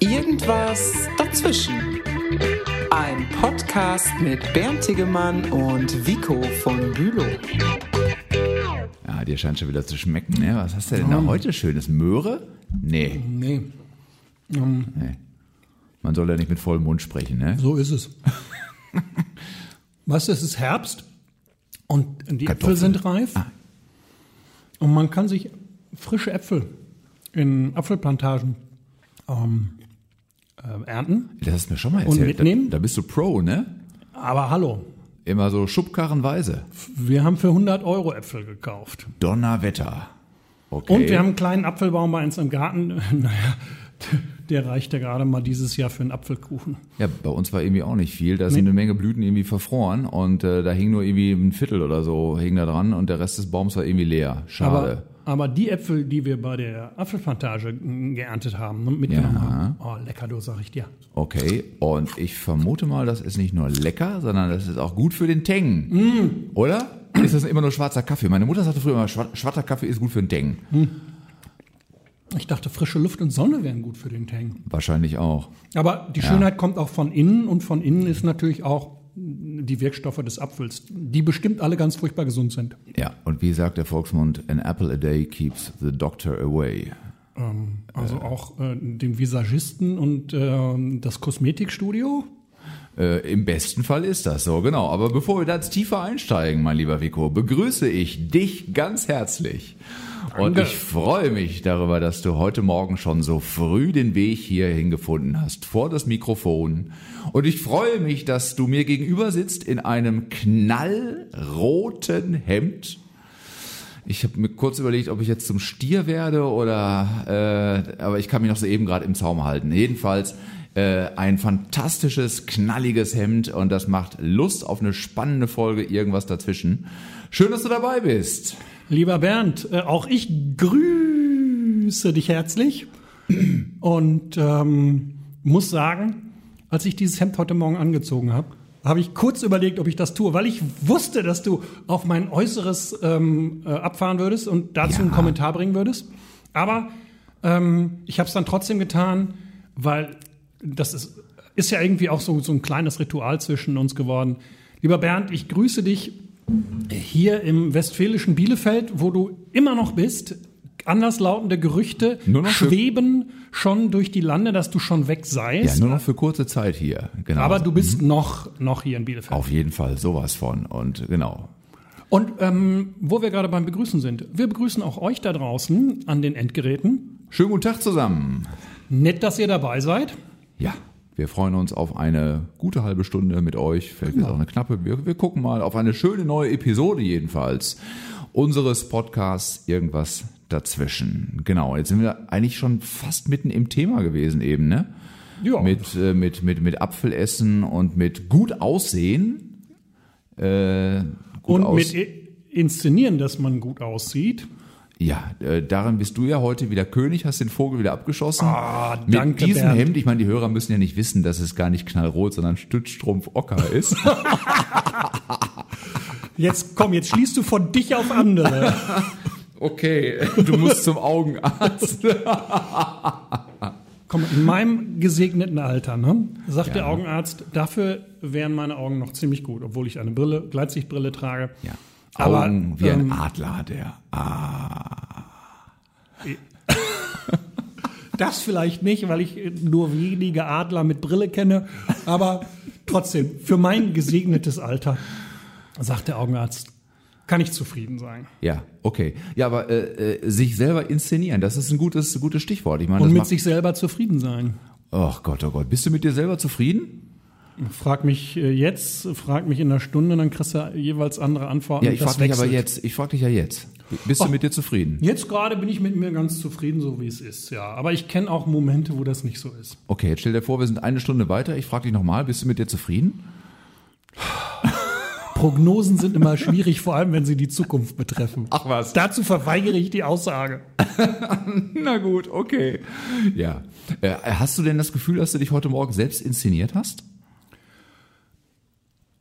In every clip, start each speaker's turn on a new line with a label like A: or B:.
A: Irgendwas dazwischen. Ein Podcast mit Bernd Tegemann und Vico von Bülow.
B: Ja, dir scheint schon wieder zu schmecken, ne? Was hast du denn da heute Schönes? Möhre? Nee,
C: Nee, ähm,
B: nee. Man soll ja nicht mit vollem Mund sprechen, ne?
C: so ist es. weißt du, es ist Herbst und die
B: Kartoffeln.
C: Äpfel sind reif.
B: Ah.
C: Und man kann sich frische Äpfel in Apfelplantagen ähm, äh, ernten.
B: Das hast du mir schon mal
C: Und
B: erzählt.
C: mitnehmen?
B: Da, da bist du Pro, ne?
C: Aber hallo,
B: Immer so schubkarrenweise.
C: wir haben für 100 Euro Äpfel gekauft.
B: Donnerwetter. Okay.
C: Und wir haben einen kleinen Apfelbaum bei uns im Garten. Naja, der reicht ja gerade mal dieses Jahr für einen Apfelkuchen.
B: Ja, bei uns war irgendwie auch nicht viel. Da sind eine Menge Blüten irgendwie verfroren und äh, da hing nur irgendwie ein Viertel oder so hing da dran und der Rest des Baums war irgendwie leer. Schade.
C: Aber, die Äpfel, die wir bei der Apfelplantage mm, geerntet haben und mitgenommen
B: Ja.
C: haben, oh, lecker, du sag ich dir.
B: Okay, und ich vermute mal, das ist nicht nur lecker, sondern das ist auch gut für den Teng.
C: Mm.
B: Oder? Ist das immer nur schwarzer Kaffee? Meine Mutter sagte früher immer, schwa- schwarzer Kaffee ist gut für den Teng.
C: Ich dachte, frische Luft und Sonne wären gut für den Tang.
B: Wahrscheinlich auch.
C: Aber die Schönheit kommt auch von innen und von innen ist natürlich auch die Wirkstoffe des Apfels, die bestimmt alle ganz furchtbar gesund sind.
B: Ja, und wie sagt der Volksmund, an apple a day keeps the doctor away.
C: Ähm, also auch äh, den Visagisten und ähm, das Kosmetikstudio.
B: Äh, Im besten Fall ist das so, genau. Aber bevor wir da jetzt tiefer einsteigen, mein lieber Vico, begrüße ich dich ganz herzlich. Und ich freue mich darüber, dass du heute Morgen schon so früh den Weg hierhin gefunden hast, vor das Mikrofon. Und ich freue mich, dass du mir gegenüber sitzt in einem knallroten Hemd. Ich habe mir kurz überlegt, ob ich jetzt zum Stier werde oder, äh, aber ich kann mich noch so eben gerade im Zaum halten. Jedenfalls äh, ein fantastisches, knalliges Hemd und das macht Lust auf eine spannende Folge, irgendwas dazwischen. Schön, dass du dabei bist.
C: Lieber Bernd, äh, auch ich grüße dich herzlich und ähm, muss sagen, als ich dieses Hemd heute Morgen angezogen habe, habe ich kurz überlegt, ob ich das tue, weil ich wusste, dass du auf mein Äußeres ähm, äh, abfahren würdest und dazu
B: Ja.
C: einen Kommentar bringen würdest. Aber ähm, ich habe es dann trotzdem getan, weil das ist, ist ja irgendwie auch so, so ein kleines Ritual zwischen uns geworden. Lieber Bernd, ich grüße dich hier im westfälischen Bielefeld, wo du immer noch bist. Anderslautende Gerüchte schweben schon durch die Lande, dass du schon weg
B: Ja,
C: seist.
B: nur noch für kurze Zeit hier. Genau.
C: Aber du bist noch, noch hier in Bielefeld.
B: auf jeden Fall sowas von und genau.
C: Und ähm, wo wir gerade beim Begrüßen sind, wir begrüßen auch euch da draußen an den Endgeräten.
B: Schönen guten Tag zusammen.
C: Nett, dass ihr dabei seid.
B: Ja, wir freuen uns auf eine gute halbe Stunde mit euch. Vielleicht ist auch eine knappe. Wir, wir gucken mal auf eine schöne neue Episode jedenfalls unseres Podcasts Irgendwas dazwischen. Genau, jetzt sind wir eigentlich schon fast mitten im Thema gewesen eben, ne?
C: Ja.
B: Mit, äh, mit, mit, mit Apfelessen und mit gut aussehen. Äh, gut
C: Und
B: aus
C: mit Inszenieren, dass man gut aussieht.
B: Ja, äh, daran bist du ja heute wieder König, hast den Vogel wieder abgeschossen.
C: Ah,
B: Mit
C: danke,
B: diesem
C: Bernd.
B: Hemd, ich meine, die Hörer müssen ja nicht wissen, dass es gar nicht knallrot, sondern Stützstrumpf Ocker ist.
C: Jetzt komm, jetzt schließt du von dich auf andere.
B: okay, du musst zum Augenarzt.
C: Komm, in meinem gesegneten Alter, ne, sagt
B: Ja.
C: der Augenarzt, dafür wären meine Augen noch ziemlich gut, obwohl ich eine Brille, Gleitsichtbrille trage.
B: Ja.
C: Aber,
B: Augen wie ein
C: ähm,
B: Adler hat er. Ah.
C: Das vielleicht nicht, weil ich nur wenige Adler mit Brille kenne, aber trotzdem, für mein gesegnetes Alter, sagt der Augenarzt, kann ich zufrieden sein.
B: Ja, okay. Ja, aber äh, äh, sich selber inszenieren, das ist ein gutes, gutes Stichwort. Ich meine,
C: Und mit sich selber zufrieden sein.
B: Ach Gott, oh Gott. Bist du mit dir selber zufrieden?
C: Frag mich äh, jetzt, frag mich in einer Stunde, dann kriegst du jeweils andere Antworten.
B: Ja, ich frage dich aber jetzt. Ich frage dich ja jetzt. Bist du
C: Ach.
B: mit dir zufrieden?
C: Jetzt gerade bin ich mit mir ganz zufrieden, so wie es ist, ja. Aber ich kenne auch Momente, wo das nicht so ist.
B: Okay, jetzt stell dir vor, wir sind eine Stunde weiter. Ich frage dich nochmal, bist du mit dir zufrieden?
C: Prognosen sind immer schwierig, vor allem wenn sie die Zukunft betreffen.
B: Ach was.
C: Dazu verweigere ich die Aussage.
B: Na gut, okay. Ja. Äh, hast du denn das Gefühl, dass du dich heute Morgen selbst inszeniert hast?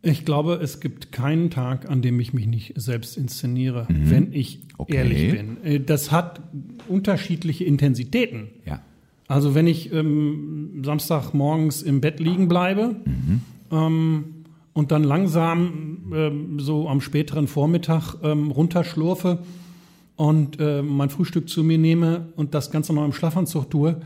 C: Ich glaube, es gibt keinen Tag, an dem ich mich nicht selbst inszeniere, wenn ich
B: Mhm. Okay.
C: ehrlich bin. Äh, Das hat unterschiedliche Intensitäten.
B: Ja.
C: Also wenn ich ähm, Samstagmorgens im Bett liegen bleibe ähm, und dann langsam ähm, so am späteren Vormittag ähm, runterschlurfe und äh, mein Frühstück zu mir nehme und das Ganze noch im Schlafanzug tue,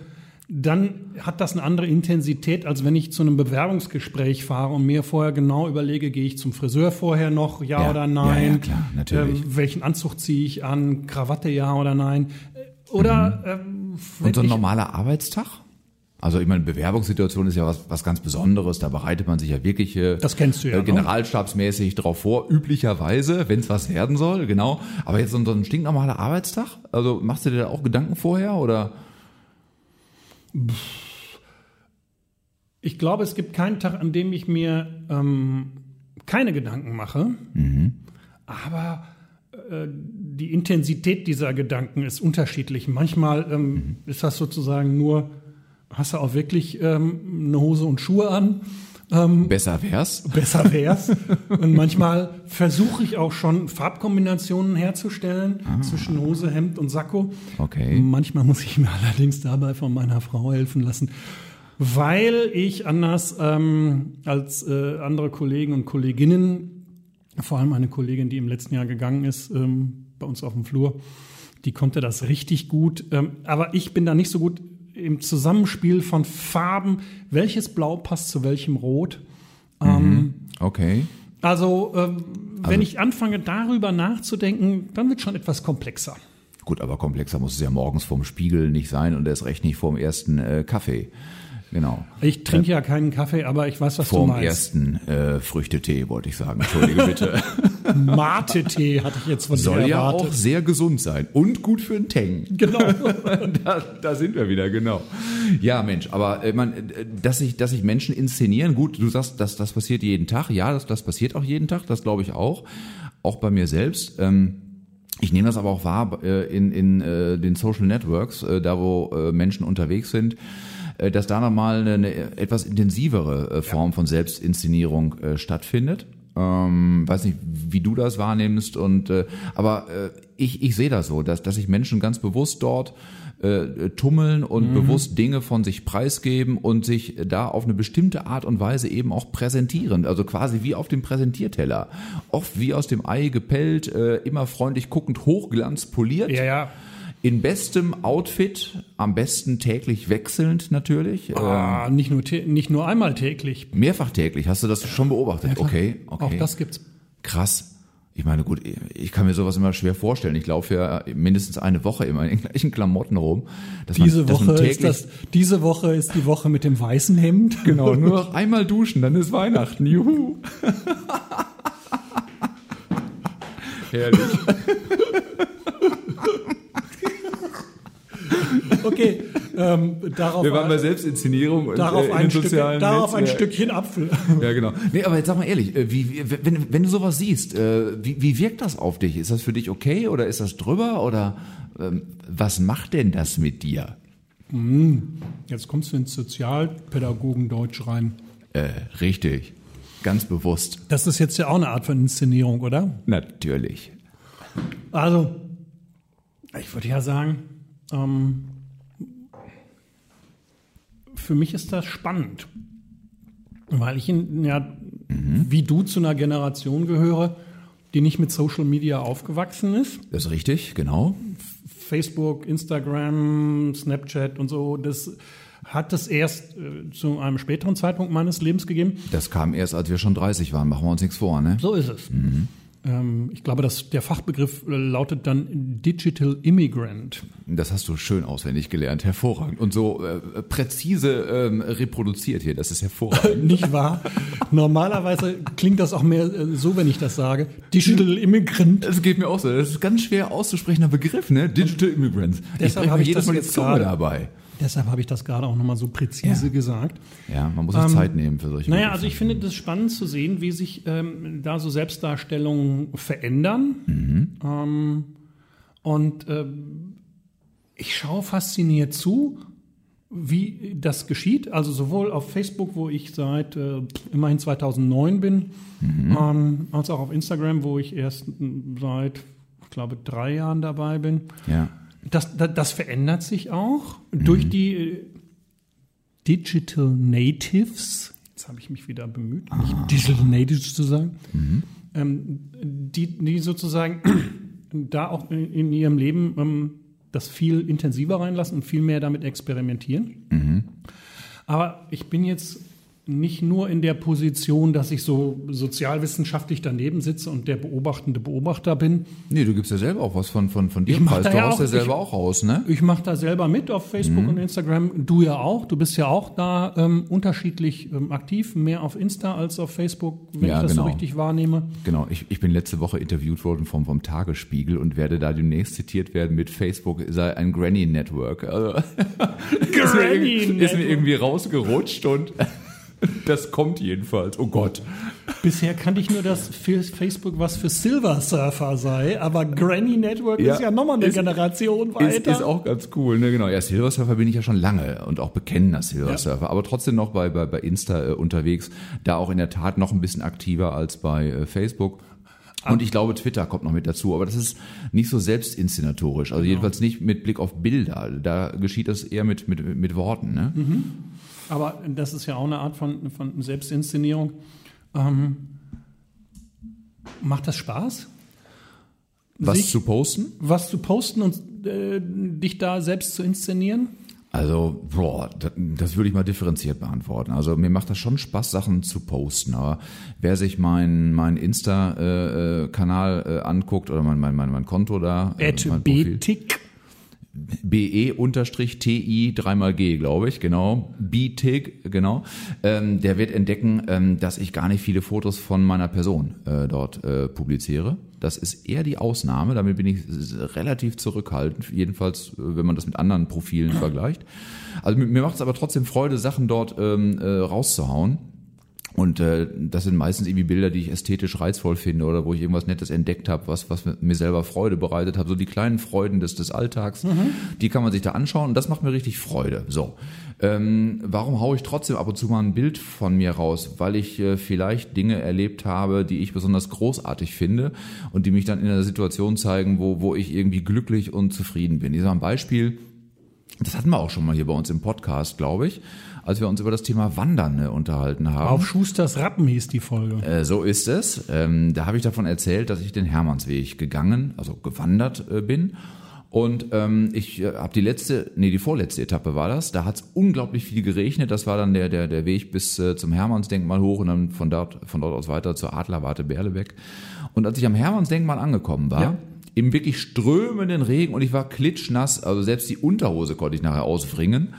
C: dann hat das eine andere Intensität, als wenn ich zu einem Bewerbungsgespräch fahre und mir vorher genau überlege, gehe ich zum Friseur vorher noch, ja,
B: Ja,
C: oder
B: ja,
C: nein?
B: ja, klar, natürlich.
C: Ähm, welchen Anzug ziehe ich an? Krawatte, ja oder nein? Oder ähm,
B: Und so ein normaler Arbeitstag? Also ich meine, Bewerbungssituation ist ja was, was ganz Besonderes. Da bereitet man sich ja wirklich äh,
C: Das kennst du ja,
B: äh,
C: ne?
B: generalstabsmäßig drauf vor, üblicherweise, wenn es was werden soll, genau. Aber jetzt so ein, so ein stinknormaler Arbeitstag? Also machst du dir da auch Gedanken vorher oder?
C: Ich glaube, es gibt keinen Tag, an dem ich mir ähm, keine Gedanken mache. Aber äh, die Intensität dieser Gedanken ist unterschiedlich. Manchmal ähm, ist das sozusagen nur, hast du auch wirklich ähm, eine Hose und Schuhe an.
B: Besser wär's.
C: Besser wär's. und manchmal versuche ich auch schon Farbkombinationen herzustellen zwischen Hose, Hemd und Sakko.
B: Okay.
C: Manchmal muss ich mir allerdings dabei von meiner Frau helfen lassen, weil ich anders ähm, als äh, andere Kollegen und Kolleginnen, vor allem eine Kollegin, die im letzten Jahr gegangen ist, ähm, bei uns auf dem Flur, die konnte das richtig gut. Ähm, aber ich bin da nicht so gut im Zusammenspiel von Farben. Welches Blau passt zu welchem Rot?
B: Okay.
C: Also, ähm, wenn ich anfange, darüber nachzudenken, dann wird schon etwas komplexer.
B: Gut, aber komplexer muss es ja morgens vorm Spiegel nicht sein und erst recht nicht vorm ersten äh, Kaffee. Genau.
C: Ich trinke ja keinen Kaffee, aber ich weiß, was du
B: Vorm
C: meinst.
B: ersten äh, Früchtetee, wollte ich sagen. Entschuldige bitte.
C: Mate-Tee hatte ich jetzt von
B: Soll
C: dir
B: ja
C: erwartet.
B: auch sehr gesund sein und gut für den Tang.
C: Genau.
B: da, da sind wir wieder, genau. Ja, Mensch, aber äh, man, äh, dass sich dass sich Menschen inszenieren, gut, du sagst, das, das passiert jeden Tag. Ja, das, das passiert auch jeden Tag, das glaube ich auch. Auch bei mir selbst. Ähm, ich nehme das aber auch wahr äh, in, in den Social Networks, da wo Menschen unterwegs sind, dass da nochmal eine, eine etwas intensivere Form von Selbstinszenierung äh, stattfindet. Ähm, weiß nicht, wie du das wahrnimmst und äh, aber äh, ich, ich sehe das so, dass, dass sich Menschen ganz bewusst dort äh, tummeln und bewusst Dinge von sich preisgeben und sich da auf eine bestimmte Art und Weise eben auch präsentieren. Also quasi wie auf dem Präsentierteller. Oft wie aus dem Ei gepellt, äh, immer freundlich guckend, hochglanz poliert.
C: ja, ja.
B: In bestem Outfit, am besten täglich wechselnd natürlich.
C: Ah, nicht, nur nicht nur einmal täglich.
B: Mehrfach täglich. Hast du das schon beobachtet?
C: klar.
B: okay, okay.
C: Auch das gibt's.
B: Krass. Ich meine, gut, ich kann mir sowas immer schwer vorstellen. Ich laufe ja mindestens eine Woche immer in den gleichen Klamotten rum.
C: Diese
B: man,
C: Woche, ist das, diese Woche ist die Woche mit dem weißen Hemd.
B: Genau, nur noch einmal duschen, dann ist Weihnachten. Juhu. Herrlich.
C: Okay, ähm, darauf,
B: Wir waren bei Selbstinszenierung und
C: darauf,
B: äh, in
C: ein, Stück, darauf ein. Stückchen Apfel.
B: Ja, genau. Nee, aber jetzt sag mal ehrlich, äh, wie, wenn, wenn du sowas siehst, äh, wie, wie wirkt das auf dich? Ist das für dich okay oder ist das drüber oder ähm, was macht denn das mit dir?
C: Jetzt kommst du ins Sozialpädagogendeutsch rein.
B: Äh, richtig. Ganz bewusst.
C: Das ist jetzt ja auch eine Art von Inszenierung, oder?
B: Natürlich.
C: Also, ich würde ja sagen, ähm, für mich ist das spannend, weil ich in, ja, wie du zu einer Generation gehöre, die nicht mit Social Media aufgewachsen ist.
B: Das ist richtig, genau.
C: Facebook, Instagram, Snapchat und so, das hat es erst äh, zu einem späteren Zeitpunkt meines Lebens gegeben.
B: Das kam erst, als wir schon 30 waren. Machen wir uns nichts vor, ne?
C: So ist es. Ähm, ich glaube, dass der Fachbegriff äh, lautet dann Digital Immigrant.
B: Das hast du schön auswendig gelernt. Hervorragend. Und so äh, präzise ähm, reproduziert hier. Das ist hervorragend.
C: Nicht wahr? Normalerweise klingt das auch mehr äh, so, wenn ich das sage. Digital Immigrant.
B: Das geht mir auch so. Das ist ein ganz schwer auszusprechender Begriff, ne? Digital Immigrants.
C: Deshalb
B: ich
C: habe ich
B: jedes
C: das
B: Mal
C: jetzt
B: Zunge dabei.
C: Deshalb habe ich das gerade auch nochmal so präzise
B: Ja.
C: gesagt.
B: Ja, man muss sich Zeit nehmen für solche
C: Naja, also ich finde das spannend zu sehen, wie sich ähm, da so Selbstdarstellungen verändern. Ähm, und ähm, ich schaue fasziniert zu, wie das geschieht. Also sowohl auf Facebook, wo ich seit äh, immerhin 2009 bin, mhm. ähm, als auch auf Instagram, wo ich erst seit, ich glaube, drei Jahren dabei bin.
B: Ja.
C: Das, das, das verändert sich auch mhm. durch die äh, Digital Natives. Jetzt habe ich mich wieder bemüht, ah. nicht Digital Natives zu sagen. Mhm. Ähm, die, die sozusagen da auch in, in ihrem Leben ähm, das viel intensiver reinlassen und viel mehr damit experimentieren. Mhm. Aber ich bin jetzt nicht nur in der Position, dass ich so sozialwissenschaftlich daneben sitze und der beobachtende Beobachter bin.
B: Nee, du gibst ja selber auch was von, von, von dir. Ich mach da du ja haust ja selber ich, auch raus, ne?
C: Ich mache da selber mit auf Facebook mhm. und Instagram. Du ja auch. Du bist ja auch da ähm, unterschiedlich ähm, aktiv, mehr auf Insta als auf Facebook, wenn ja, ich das genau. so richtig wahrnehme.
B: Genau. Ich, ich bin letzte Woche interviewt worden vom, vom Tagesspiegel und werde da demnächst zitiert werden mit Facebook sei ein Granny Network. Also, Granny ist, mir, ist mir irgendwie rausgerutscht und Das kommt jedenfalls. Oh Gott.
C: Bisher kannte ich nur, dass Facebook was für Silver Surfer sei, aber Granny Network ja, ist ja nochmal eine ist, Generation weiter.
B: Ist, ist auch ganz cool, ne? Genau. Ja, Silver Surfer bin ich ja schon lange und auch bekennender Silver ja. Surfer, aber trotzdem noch bei, bei, bei Insta äh, unterwegs. Da auch in der Tat noch ein bisschen aktiver als bei äh, Facebook. Und ich glaube, Twitter kommt noch mit dazu, aber das ist nicht so selbstinszenatorisch. Also genau. jedenfalls nicht mit Blick auf Bilder. Da geschieht das eher mit, mit, mit Worten. Ne? Mhm.
C: Aber das ist ja auch eine Art von, von Selbstinszenierung. Ähm, macht das Spaß?
B: Was Sich, zu posten?
C: Was zu posten und äh, dich da selbst zu inszenieren?
B: Also, boah, das, würde ich mal differenziert beantworten. Also mir macht das schon Spaß, Sachen zu posten. Aber wer sich meinen mein Insta-Kanal äh, äh, anguckt oder mein, mein, mein, mein Konto da.
C: Äh, mein Betik.
B: BE-TI dreimal G, glaube ich, genau. BTIG, genau. Ähm, der wird entdecken, ähm, dass ich gar nicht viele Fotos von meiner Person äh, dort äh, publiziere. Das ist eher die Ausnahme. Damit bin ich relativ zurückhaltend, jedenfalls, äh, wenn man das mit anderen Profilen vergleicht. Also mir macht es aber trotzdem Freude, Sachen dort ähm, äh, rauszuhauen. Und äh, das sind meistens irgendwie Bilder, die ich ästhetisch reizvoll finde oder wo ich irgendwas Nettes entdeckt habe, was, was mir selber Freude bereitet hat. So die kleinen Freuden des, des Alltags, mhm. die kann man sich da anschauen und das macht mir richtig Freude. So. Ähm, warum haue ich trotzdem ab und zu mal ein Bild von mir raus? Weil ich äh, vielleicht Dinge erlebt habe, die ich besonders großartig finde und die mich dann in einer Situation zeigen, wo, wo ich irgendwie glücklich und zufrieden bin. Ich sage ein Beispiel, das hatten wir auch schon mal hier bei uns im Podcast, glaube ich als wir uns über das Thema Wandern äh, unterhalten haben.
C: Auf Schusters Rappen hieß die Folge.
B: Äh, so ist es. Ähm, da habe ich davon erzählt, dass ich den Hermannsweg gegangen, also gewandert äh, bin. Und ähm, ich äh, habe die letzte, nee, die vorletzte Etappe war das. Da hat es unglaublich viel geregnet. Das war dann der, der, der Weg bis äh, zum Hermannsdenkmal hoch und dann von dort, von dort aus weiter zur Adlerwarte Berlebeck. Und als ich am Hermannsdenkmal angekommen war, ja. Im wirklich strömenden Regen und ich war klitschnass, also selbst die Unterhose konnte ich nachher auswringen.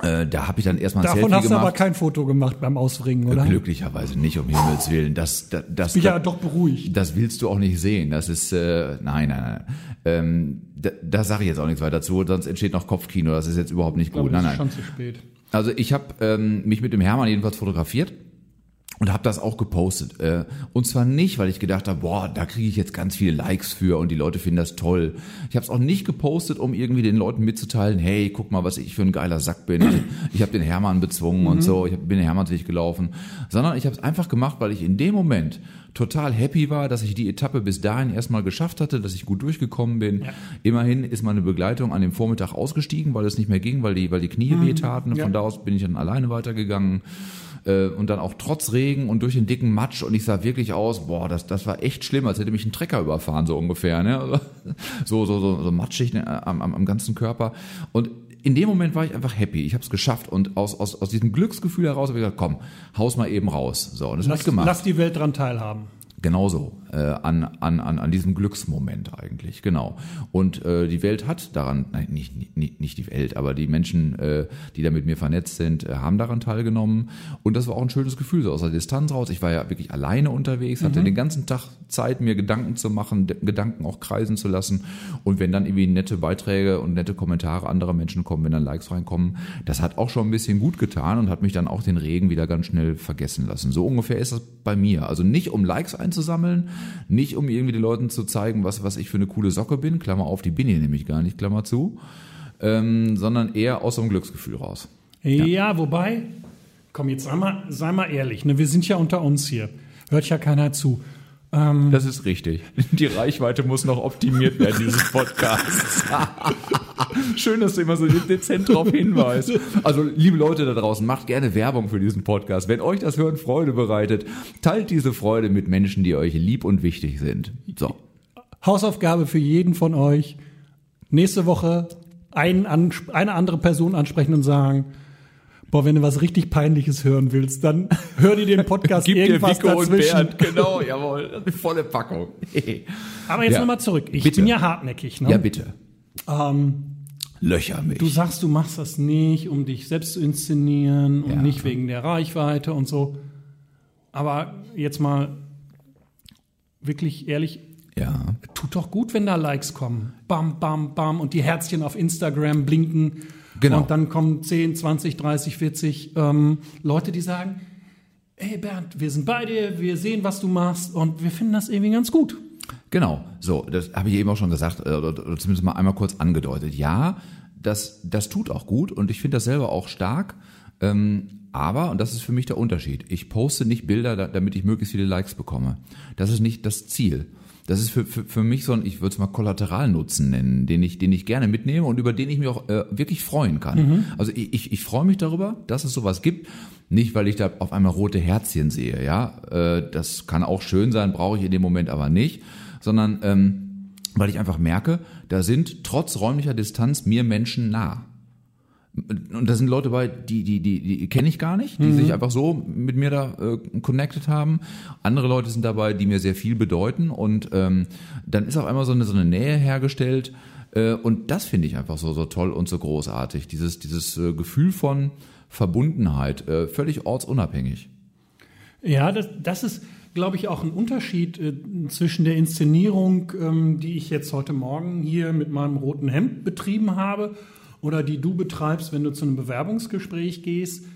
B: Äh, da habe ich dann erstmal ein
C: Davon
B: Selfie
C: hast du aber kein Foto gemacht beim Ausringen, oder?
B: Glücklicherweise nicht, um Himmels Willen. Das, das, das,
C: bin ja doch beruhigt.
B: Das willst du auch nicht sehen. Das ist, äh, nein, nein, nein. Ähm, da, da sage ich jetzt auch nichts weiter zu, sonst entsteht noch Kopfkino. Das ist jetzt überhaupt nicht gut.
C: Glaube,
B: nein,
C: nein. schon zu spät.
B: Also ich habe ähm, mich mit dem Hermann jedenfalls fotografiert und habe das auch gepostet. Äh, und zwar nicht, weil ich gedacht habe, boah, da kriege ich jetzt ganz viele Likes für und die Leute finden das toll. Ich habe es auch nicht gepostet, um irgendwie den Leuten mitzuteilen, hey, guck mal, was ich für ein geiler Sack bin. Ich, habe den Hermann bezwungen mhm. und so, ich bin den Hermannsweg gelaufen. Sondern ich habe es einfach gemacht, weil ich in dem Moment total happy war, dass ich die Etappe bis dahin erstmal geschafft hatte, dass ich gut durchgekommen bin. Ja. Immerhin ist meine Begleitung an dem Vormittag ausgestiegen, weil es nicht mehr ging, weil die, weil die Knie mhm. wehtaten. Von ja. da aus bin ich dann alleine weitergegangen äh, und dann auch trotz Regen und durch den dicken Matsch und ich sah wirklich aus, boah, das, das war echt schlimm, als hätte mich ein Trecker überfahren, so ungefähr, ne? So, so, so, so matschig ne, am, am, am ganzen Körper. Und in dem Moment war ich einfach happy. Ich habe es geschafft und aus, aus, aus diesem Glücksgefühl heraus habe ich gesagt, komm, haus mal eben raus. So, und das
C: lass,
B: ich gemacht.
C: Lass die Welt dran teilhaben.
B: Genauso äh, an, an, an, an diesem Glücksmoment eigentlich, genau. Und äh, die Welt hat daran, nein, nicht, nicht, nicht die Welt, aber die Menschen, äh, die da mit mir vernetzt sind, äh, haben daran teilgenommen. Und das war auch ein schönes Gefühl, so aus der Distanz raus. Ich war ja wirklich alleine unterwegs, hatte mhm. den ganzen Tag Zeit, mir Gedanken zu machen, Gedanken auch kreisen zu lassen. Und wenn dann irgendwie nette Beiträge und nette Kommentare anderer Menschen kommen, wenn dann Likes reinkommen, das hat auch schon ein bisschen gut getan und hat mich dann auch den Regen wieder ganz schnell vergessen lassen. So ungefähr ist das bei mir. Also nicht um Likes einzusetzen, einzusammeln, nicht um irgendwie den Leuten zu zeigen, was, was ich für eine coole Socke bin, Klammer auf, die bin ich nämlich gar nicht, Klammer zu, ähm, sondern eher aus so einem Glücksgefühl raus.
C: Ja, wobei, komm, jetzt sei mal, sei mal ehrlich, ne? wir sind ja unter uns hier. Hört ja keiner zu.
B: Das ist richtig. Die Reichweite muss noch optimiert werden, dieses Podcasts. Schön, dass du immer so dezent darauf hinweist. Also, liebe Leute da draußen, macht gerne Werbung für diesen Podcast. Wenn euch das Hören Freude bereitet, teilt diese Freude mit Menschen, die euch lieb und wichtig sind. So.
C: Hausaufgabe für jeden von euch. Nächste Woche einen, eine andere Person ansprechen und sagen, boah, wenn du was richtig Peinliches hören willst, dann hör dir den Podcast
B: Gib dir
C: irgendwas
B: Vico und
C: dazwischen.
B: Bernd. Genau, jawohl. Volle Packung.
C: Aber jetzt
B: Ja.
C: nochmal zurück. Ich
B: Bitte.
C: bin ja hartnäckig. Ne?
B: Ja, bitte.
C: ähm,
B: Löcher mich.
C: du sagst, du machst das nicht, um dich selbst zu inszenieren und
B: Ja.
C: nicht wegen der Reichweite und so. Aber jetzt mal wirklich ehrlich,
B: ja.
C: tut doch gut, wenn da Likes kommen. Bam, bam, bam und die Herzchen auf Instagram blinken.
B: Genau.
C: Und dann kommen 10, 20, 30, 40 ähm, Leute, die sagen, hey Bernd, wir sind bei dir, wir sehen, was du machst und wir finden das irgendwie ganz gut.
B: Genau, so, das habe ich eben auch schon gesagt, äh, oder, zumindest mal einmal kurz angedeutet. Ja, das, das tut auch gut und ich finde das selber auch stark. Ähm, aber, und das ist für mich der Unterschied, ich poste nicht Bilder, da, damit ich möglichst viele Likes bekomme. Das ist nicht das Ziel. Das ist für, für, für mich so ein, ich würde es mal Kollateralnutzen nennen, den ich, den ich gerne mitnehme und über den ich mich auch äh, wirklich freuen kann. Also ich, ich, ich freue mich darüber, dass es sowas gibt. Nicht, weil ich da auf einmal rote Herzchen sehe, ja. Äh, das kann auch schön sein, brauche ich in dem Moment aber nicht, sondern ähm, weil ich einfach merke, da sind trotz räumlicher Distanz mir Menschen nah. Und da sind Leute bei, die, die, die, die kenne ich gar nicht, die sich einfach so mit mir da äh, connected haben. Andere Leute sind dabei, die mir sehr viel bedeuten. Und ähm, dann ist auf einmal so eine, so eine Nähe hergestellt. Äh, und das finde ich einfach so, so toll und so großartig. Dieses, dieses äh, Gefühl von Verbundenheit, äh, völlig ortsunabhängig.
C: Ja, das, das ist, glaube ich, auch ein Unterschied äh, zwischen der Inszenierung, ähm, die ich jetzt heute Morgen hier mit meinem roten Hemd betrieben habe, oder die du betreibst, wenn du zu einem Bewerbungsgespräch gehst.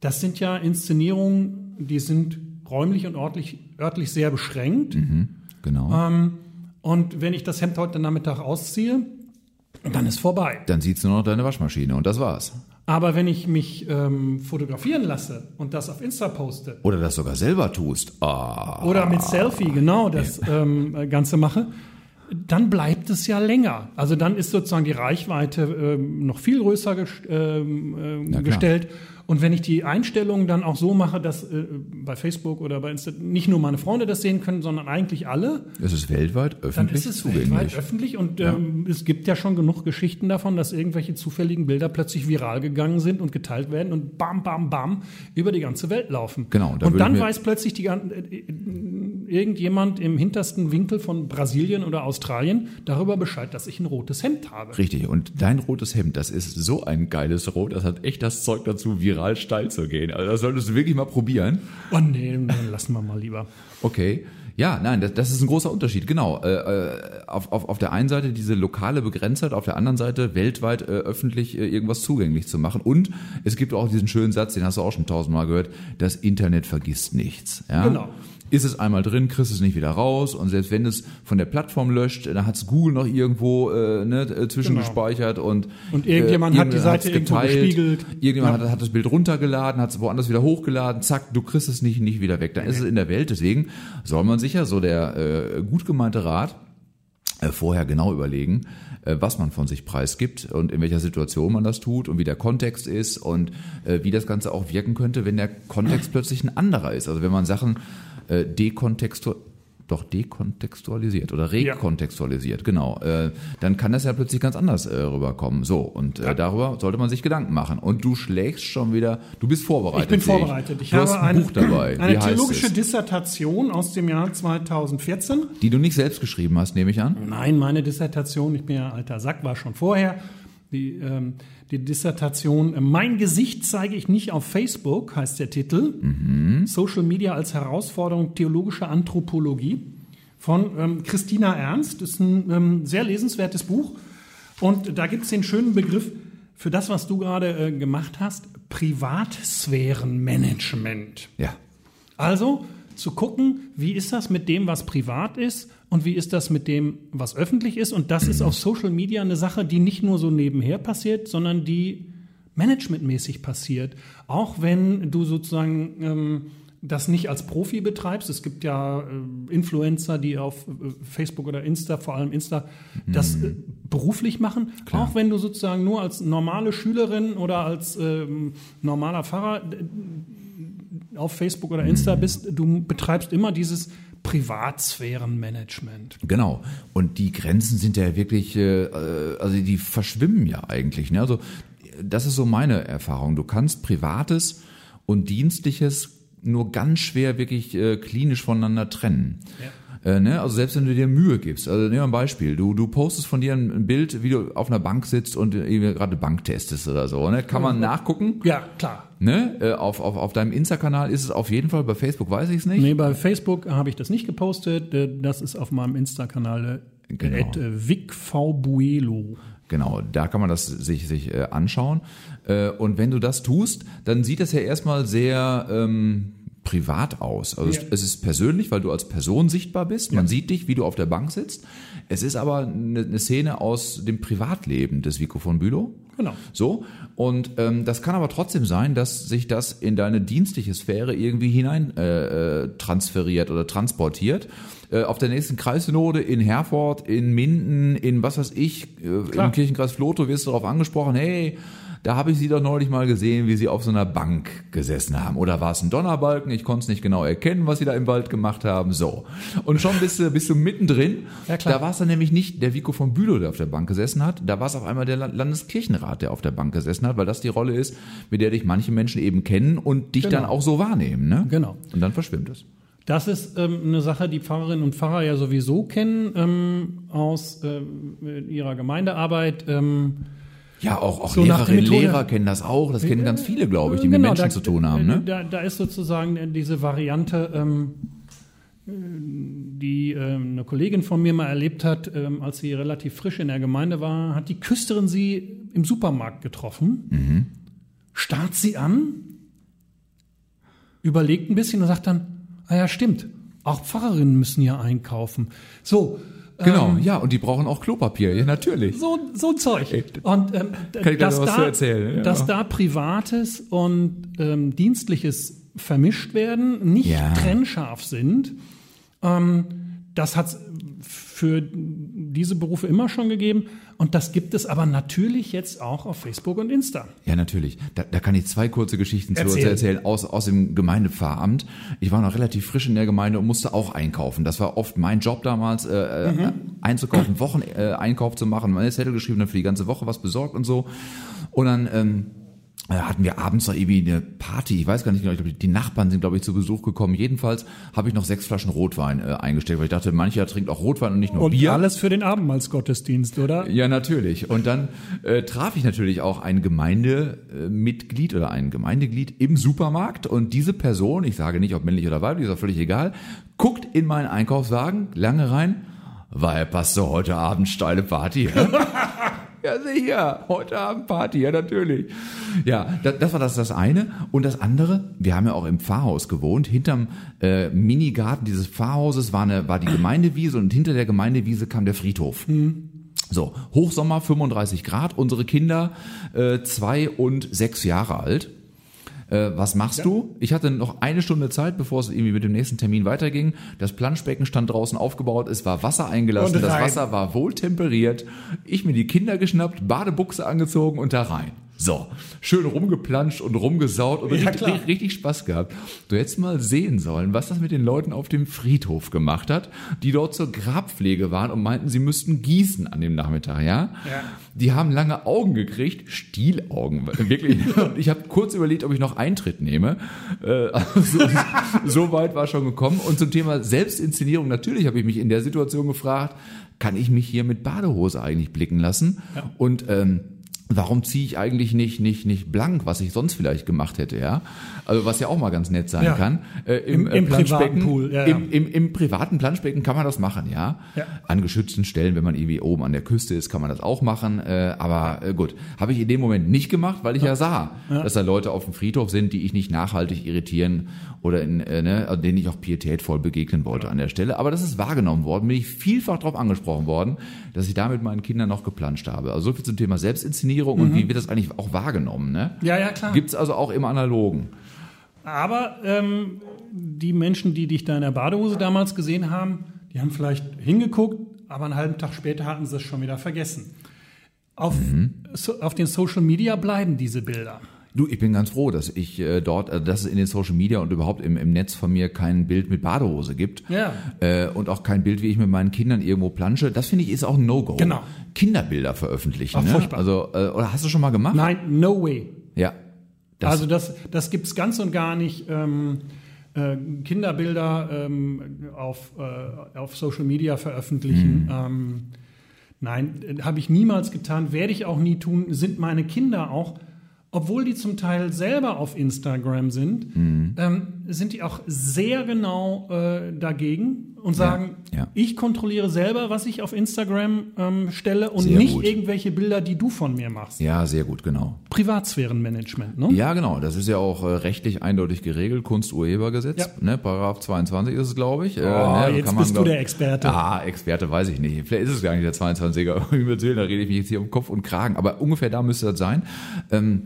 C: Das sind ja Inszenierungen, die sind räumlich und örtlich, örtlich sehr beschränkt.
B: Genau.
C: Ähm, und wenn ich das Hemd heute Nachmittag ausziehe, dann ist vorbei.
B: Dann siehst du nur noch deine Waschmaschine und das war's.
C: Aber wenn ich mich ähm, fotografieren lasse und das auf Insta poste,
B: Oder das sogar selber tust. Ah.
C: Oder mit Selfie, genau, das ähm, Ganze mache, dann bleibt es ja länger. Also dann ist sozusagen die Reichweite ähm, noch viel größer gest ähm, ähm, gestellt. Und wenn ich die Einstellungen dann auch so mache, dass äh, bei Facebook oder bei Insta nicht nur meine Freunde das sehen können, sondern eigentlich alle,
B: Es ist weltweit
C: dann
B: öffentlich
C: ist es
B: zugänglich.
C: weltweit öffentlich und ähm, es gibt ja schon genug Geschichten davon, dass irgendwelche zufälligen Bilder plötzlich viral gegangen sind und geteilt werden und bam, bam, bam über die ganze Welt laufen.
B: Genau, da
C: und dann weiß plötzlich die, gan- äh, äh, irgendjemand im hintersten Winkel von Brasilien oder Australien darüber Bescheid, dass ich ein rotes Hemd habe.
B: Richtig, und dein rotes Hemd, das ist so ein geiles Rot, das hat echt das Zeug dazu, viral steil zu gehen. Also das solltest du wirklich mal probieren.
C: Oh nee, nee, lassen wir mal lieber.
B: Okay. Ja, nein, das, das ist ein großer Unterschied. Genau. Äh, äh, auf, auf, auf der einen Seite diese lokale Begrenztheit, auf der anderen Seite weltweit äh, öffentlich äh, irgendwas zugänglich zu machen. Und es gibt auch diesen schönen Satz, den hast du auch schon tausendmal gehört, das Internet vergisst nichts. Ja?
C: Genau.
B: Ist es einmal drin, kriegst du es nicht wieder raus. Und selbst wenn es von der Plattform löscht, dann hat es Google noch irgendwo äh, ne, äh, zwischengespeichert und
C: Genau. Und irgendjemand hat die Seite irgendwo gespiegelt.
B: Irgendjemand hat, hat das Bild runtergeladen, hat es woanders wieder hochgeladen, zack, du kriegst es nicht, nicht wieder weg. Dann ist es in der Welt. Deswegen soll man sicher, so der äh, gut gemeinte Rat, äh, vorher genau überlegen, äh, was man von sich preisgibt und in welcher Situation man das tut und wie der Kontext ist und äh, wie das Ganze auch wirken könnte, wenn der Kontext plötzlich ein anderer ist. Also wenn man Sachen äh, dekontextu doch dekontextualisiert oder
C: Ja.
B: rekontextualisiert, genau, äh, dann kann das ja plötzlich ganz anders äh, rüberkommen. So, und äh, darüber sollte man sich Gedanken machen. Und du schlägst schon wieder, du bist vorbereitet.
C: Ich bin vorbereitet. Ich
B: du hast
C: habe
B: ein
C: eine,
B: Buch dabei.
C: eine
B: Wie
C: theologische? Dissertation aus dem Jahr 2014.
B: Die du nicht selbst geschrieben hast, nehme ich an.
C: Nein, meine Dissertation, ich bin ja alter Sack, war schon vorher. Die, ähm, die Dissertation äh, Mein Gesicht zeige ich nicht auf Facebook, heißt der Titel. Social Media als Herausforderung theologische Anthropologie von ähm, Christina Ernst. Das ist ein ähm, sehr lesenswertes Buch. Und da gibt es den schönen Begriff für das, was du gerade äh, gemacht hast, Privatsphärenmanagement.
B: Ja.
C: Also zu gucken, wie ist das mit dem, was privat ist und wie ist das mit dem, was öffentlich ist. Und das ist auf Social Media eine Sache, die nicht nur so nebenher passiert, sondern die managementmäßig passiert. Auch wenn du sozusagen ähm, das nicht als Profi betreibst. Es gibt ja äh, Influencer, die auf äh, Facebook oder Insta, vor allem Insta, das äh, beruflich machen.
B: Klar.
C: Auch wenn du sozusagen nur als normale Schülerin oder als ähm, normaler Pfarrer äh, auf Facebook oder Insta bist, du betreibst immer dieses Privatsphärenmanagement.
B: Genau. Und die Grenzen sind ja wirklich, äh, also die verschwimmen ja eigentlich. Ne? Also das ist so meine Erfahrung. Du kannst Privates und Dienstliches nur ganz schwer wirklich äh, klinisch voneinander trennen. Äh, ne? Also selbst wenn du dir Mühe gibst, also nehmen wir ein Beispiel, du, du postest von dir ein, Bild, wie du auf einer Bank sitzt und irgendwie gerade Bank testest oder so, ne? kann man nachgucken.
C: Ja, klar.
B: Ne? Äh, auf, auf, auf deinem Insta-Kanal ist es auf jeden Fall, bei Facebook weiß ich es nicht.
C: Nee, bei Facebook habe ich das nicht gepostet. Äh, Das ist auf meinem Insta-Kanal äh,
B: Genau.
C: äh, vicvbuelo.
B: Genau, da kann man das sich, sich äh, anschauen. Äh, und wenn du das tust, dann sieht das ja erstmal sehr ähm, privat aus. Also
C: Ja.
B: es, ist persönlich, weil du als Person sichtbar bist. Man sieht dich, wie du auf der Bank sitzt. Es ist aber eine, eine Szene aus dem Privatleben des Vico von Bülow.
C: Genau.
B: So. Und ähm, das kann aber trotzdem sein, dass sich das in deine dienstliche Sphäre irgendwie hinein äh, äh, transferiert oder transportiert. Äh, auf der nächsten Kreissynode in Herford, in Minden, in was weiß ich, äh, im Kirchenkreis Floto wirst du darauf angesprochen, hey, da habe ich sie doch neulich mal gesehen, wie sie auf so einer Bank gesessen haben. Oder war es ein Donnerbalken? Ich konnte es nicht genau erkennen, was sie da im Wald gemacht haben. So. Und schon bist du, bist du mittendrin.
C: Ja, klar.
B: Da war es dann nämlich nicht der Vico von Bülow, der auf der Bank gesessen hat. Da war es auf einmal der La- Landeskirchenrat, der auf der Bank gesessen hat, weil das die Rolle ist, mit der dich manche Menschen eben kennen und dich
C: Genau.
B: dann auch so wahrnehmen. Ne?
C: Genau.
B: Und dann verschwimmt es.
C: Das ist ähm, eine Sache, die Pfarrerinnen und Pfarrer ja sowieso kennen ähm, aus ähm, ihrer Gemeindearbeit. Ähm,
B: Ja, auch, auch
C: So
B: Lehrerinnen, Lehrer kennen das auch. Das kennen ganz viele, glaube ich, die
C: Genau,
B: mit Menschen
C: da,
B: zu tun haben. Ne?
C: Da, da ist sozusagen diese Variante, ähm, die ähm, eine Kollegin von mir mal erlebt hat, ähm, als sie relativ frisch in der Gemeinde war, hat die Küsterin sie im Supermarkt getroffen,
B: Mhm.
C: starrt sie an, überlegt ein bisschen und sagt dann, ah ja, stimmt, auch Pfarrerinnen müssen ja einkaufen. So,
B: Genau,
C: ähm,
B: ja, und die brauchen auch Klopapier, ja, natürlich.
C: so, so ein Zeug. Und ähm,
B: Kann
C: dass, da,
B: zu erzählen, ja.
C: dass da Privates und ähm, Dienstliches vermischt werden, nicht
B: Ja.
C: trennscharf sind, ähm, das hat für diese Berufe immer schon gegeben. Und das gibt es aber natürlich jetzt auch auf Facebook und Insta.
B: Ja, natürlich. Da, da kann ich zwei kurze Geschichten zu,
C: Erzähl.
B: zu erzählen aus, aus dem Gemeindepfarramt. Ich war noch relativ frisch in der Gemeinde und musste auch einkaufen. Das war oft mein Job damals, äh, äh, einzukaufen, Wocheneinkauf äh, Einkauf zu machen, meine Zettel geschrieben, dann für die ganze Woche was besorgt und so. Und dann ähm, äh, hatten wir abends noch irgendwie eine Party. Ich weiß gar nicht genau, ich glaube, die Nachbarn sind, glaube ich, zu Besuch gekommen. Jedenfalls habe ich noch sechs Flaschen Rotwein äh, eingestellt, weil ich dachte, mancher trinkt auch Rotwein und nicht nur
C: Und
B: Bier.
C: alles für den Abendmahlsgottesdienst, oder?
B: Ja, natürlich. Und dann äh, traf ich natürlich auch ein Gemeindemitglied oder ein Gemeindeglied im Supermarkt und diese Person, ich sage nicht, ob männlich oder weiblich, ist auch völlig egal, guckt in meinen Einkaufswagen, lange rein, war Herr Pastor heute Abend steile Party? hä?" Ja, sicher. Heute Abend Party, ja, natürlich. Ja, das, das war das, das eine. Und das andere, wir haben ja auch im Pfarrhaus gewohnt. Hinterm äh, Minigarten dieses Pfarrhauses war, eine, war die Gemeindewiese und hinter der Gemeindewiese kam der Friedhof. So, Hochsommer, 35 Grad, unsere Kinder äh, zwei und sechs Jahre alt. Äh, was machst du? Ich hatte noch eine Stunde Zeit, bevor es irgendwie mit dem nächsten Termin weiterging. Das Planschbecken stand draußen aufgebaut, es war Wasser eingelassen, das. Wasser war wohl temperiert. Ich mir die Kinder geschnappt, Badebuchse angezogen und da rein. So, schön rumgeplanscht und rumgesaut und
C: Ja,
B: richtig, richtig, Spaß gehabt. Du hättest mal sehen sollen, was das mit den Leuten auf dem Friedhof gemacht hat, die dort zur Grabpflege waren und meinten, sie müssten gießen an dem Nachmittag, ja?
C: Ja.
B: Die haben lange Augen gekriegt, Stielaugen, wirklich. Und ich habe kurz überlegt, ob ich noch Eintritt nehme. Äh, also, so weit war schon gekommen. Und zum Thema Selbstinszenierung, natürlich habe ich mich in der Situation gefragt, kann ich mich hier mit Badehose eigentlich blicken lassen? Und ähm, warum ziehe ich eigentlich nicht, nicht, nicht blank, was ich sonst vielleicht gemacht hätte, ja? Also was ja auch mal ganz nett sein
C: Ja.
B: kann. Äh,
C: Im-
B: Im, äh,
C: im privaten Pool, ja, ja.
B: Im, im, Im privaten Planschbecken kann man das machen, ja?
C: Ja.
B: An geschützten Stellen, wenn man irgendwie oben an der Küste ist, kann man das auch machen. Äh, aber äh, gut, habe ich in dem Moment nicht gemacht, weil ich ja, sah, dass da Leute auf dem Friedhof sind, die ich nicht nachhaltig irritieren oder in, äh, ne, also denen ich auch pietätvoll begegnen wollte an der Stelle. Aber das ist wahrgenommen worden, bin ich vielfach darauf angesprochen worden, dass ich da mit meinen Kindern noch geplanscht habe. Also so viel zum Thema Selbstinszenierung und wie wird das eigentlich auch wahrgenommen, ne?
C: Ja, ja, klar.
B: Gibt's also auch im Analogen.
C: Aber ähm, die Menschen, die dich da in der Badehose damals gesehen haben, die haben vielleicht hingeguckt, aber einen halben Tag später hatten sie es schon wieder vergessen. Auf, so, auf den Social Media bleiben diese Bilder.
B: Du, ich bin ganz froh, dass ich äh, dort, äh, dass es in den Social Media und überhaupt im, im Netz von mir kein Bild mit Badehose gibt.
C: Ja.
B: Äh, und auch kein Bild, wie ich mit meinen Kindern irgendwo plansche. Das finde ich ist auch ein No-Go.
C: Genau.
B: Kinderbilder veröffentlichen.
C: Ach,
B: ne?
C: furchtbar.
B: Also, äh, oder hast du schon mal gemacht?
C: Nein, no way.
B: Ja. Das,
C: also das, das gibt's ganz und gar nicht. Ähm, äh, Kinderbilder ähm, auf, äh, auf Social Media veröffentlichen. Ähm, nein, äh, habe ich niemals getan, werde ich auch nie tun. Sind meine Kinder auch, obwohl die zum Teil selber auf Instagram sind, ähm, sind die auch sehr genau äh, dagegen und sagen,
B: ja.
C: ich kontrolliere selber, was ich auf Instagram ähm, stelle und
B: Sehr
C: nicht
B: gut.
C: irgendwelche Bilder, die du von mir machst.
B: ja, sehr gut, genau.
C: Privatsphärenmanagement, ne?
B: Ja, genau. Das ist ja auch äh, rechtlich eindeutig geregelt. Kunsturhebergesetz,
C: Ja.
B: ne? Paragraph 22 ist es, glaube ich. Äh,
C: Oh,
B: ne?
C: jetzt
B: man,
C: bist du
B: glaub-
C: der Experte.
B: Ah, Experte weiß ich nicht. Vielleicht ist es gar nicht der 22er. Übelst Willen, da rede ich mich jetzt hier um Kopf und Kragen. Aber ungefähr da müsste das sein. Ähm,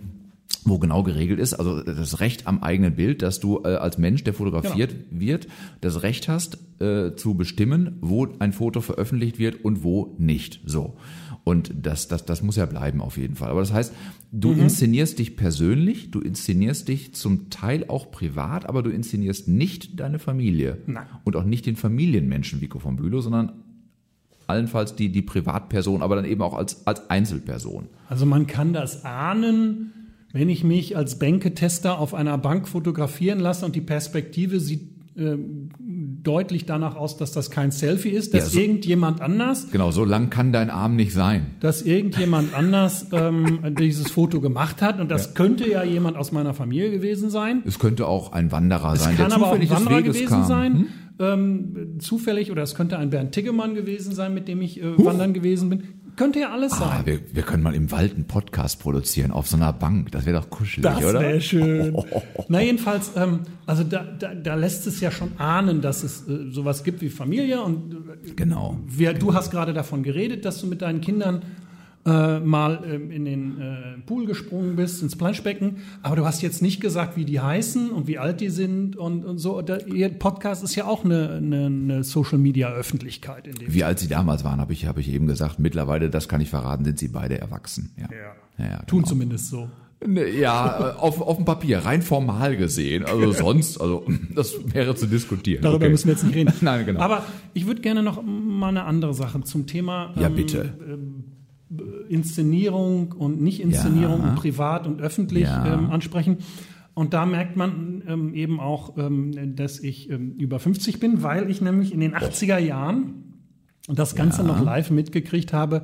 B: wo genau geregelt ist, also das Recht am eigenen Bild, dass du äh, als Mensch, der fotografiert
C: Genau.
B: wird, das Recht hast äh, zu bestimmen, wo ein Foto veröffentlicht wird und wo nicht. So. Und das, das, das muss ja bleiben auf jeden Fall. Aber das heißt, du
C: Mhm.
B: inszenierst dich persönlich, du inszenierst dich zum Teil auch privat, aber du inszenierst nicht deine Familie.
C: Nein.
B: Und auch nicht den Familienmenschen Vico von Bülow, sondern allenfalls die, die Privatperson, aber dann eben auch als, als Einzelperson.
C: Also man kann das ahnen, wenn ich mich als Bänketester auf einer Bank fotografieren lasse und die Perspektive sieht äh, deutlich danach aus, dass das kein Selfie ist, dass
B: Ja, so-
C: irgendjemand anders,
B: Genau, so lang kann dein Arm nicht sein.
C: dass irgendjemand anders ähm, dieses Foto gemacht hat und das könnte ja jemand aus meiner Familie gewesen sein.
B: Es könnte auch ein Wanderer
C: Es
B: sein,
C: kann
B: der
C: aber auch ein Wanderer
B: Weges
C: gewesen
B: kam.
C: sein,
B: Hm?
C: ähm, zufällig, oder es könnte ein Bernd Tiggemann gewesen sein, mit dem ich äh, wandern gewesen bin. Könnte ja alles
B: Ah,
C: sein.
B: wir, wir können mal im Wald einen Podcast produzieren auf so einer Bank. Das wäre doch kuschelig,
C: Das
B: oder?
C: wäre schön. Na jedenfalls, ähm, also da, da, da lässt es ja schon ahnen, dass es äh, sowas gibt wie Familie und äh,
B: Genau.
C: wir, du hast gerade davon geredet, dass du mit deinen Kindern äh, mal ähm, in den äh, Pool gesprungen bist, ins Planschbecken, aber du hast jetzt nicht gesagt, wie die heißen und wie alt die sind und, und so. Da, ihr Podcast ist ja auch eine, eine, eine Social-Media-Öffentlichkeit in dem
B: Wie alt sie damals waren, habe ich, habe ich eben gesagt. Mittlerweile, das kann ich verraten, sind sie beide erwachsen. Ja,
C: Ja.
B: ja, ja
C: Tun
B: genau.
C: zumindest so.
B: Ne, Ja, äh, auf, auf dem Papier, rein formal gesehen. Also sonst, also das wäre zu diskutieren.
C: Darüber
B: Okay.
C: müssen wir jetzt nicht reden.
B: Nein, genau.
C: Aber ich würde gerne noch mal eine andere Sache zum Thema
B: Ja,
C: ähm,
B: bitte.
C: Inszenierung und Nicht-Inszenierung,
B: Ja.
C: und privat und öffentlich
B: Ja.
C: ähm, ansprechen. Und da merkt man ähm, eben auch, ähm, dass ich ähm, über 50 bin, weil ich nämlich in den 80er Jahren das Ganze
B: Ja.
C: noch live mitgekriegt habe,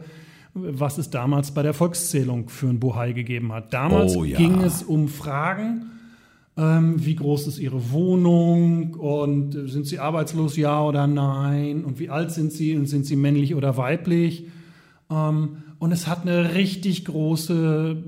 C: was es damals bei der Volkszählung für ein Bohai gegeben hat. Damals
B: Oh,
C: ging es um Fragen, ähm, wie groß ist Ihre Wohnung und äh, sind Sie arbeitslos, ja oder nein? Und wie alt sind Sie und sind Sie männlich oder weiblich? Ähm, und es hat eine richtig große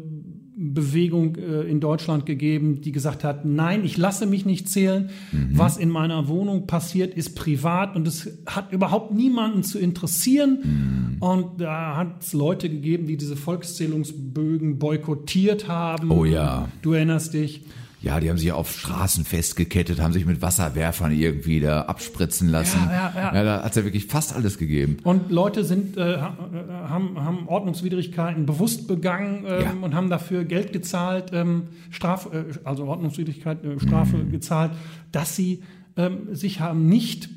C: Bewegung äh, in Deutschland gegeben, die gesagt hat, nein, ich lasse mich nicht zählen. Was in meiner Wohnung passiert, ist privat und es hat überhaupt niemanden zu interessieren. Und da hat es Leute gegeben, die diese Volkszählungsbögen boykottiert haben.
B: Oh ja.
C: Du erinnerst dich.
B: Ja, die haben sich auf Straßen festgekettet, haben sich mit Wasserwerfern irgendwie da abspritzen lassen.
C: Ja, ja, ja.
B: da hat's ja wirklich fast alles gegeben.
C: Und Leute sind, äh, äh, haben, haben Ordnungswidrigkeiten bewusst begangen ähm,
B: Ja.
C: und haben dafür Geld gezahlt, ähm, Straf, äh, also Ordnungswidrigkeit, äh, Strafe
B: Mhm.
C: gezahlt, dass sie ähm, sich haben nicht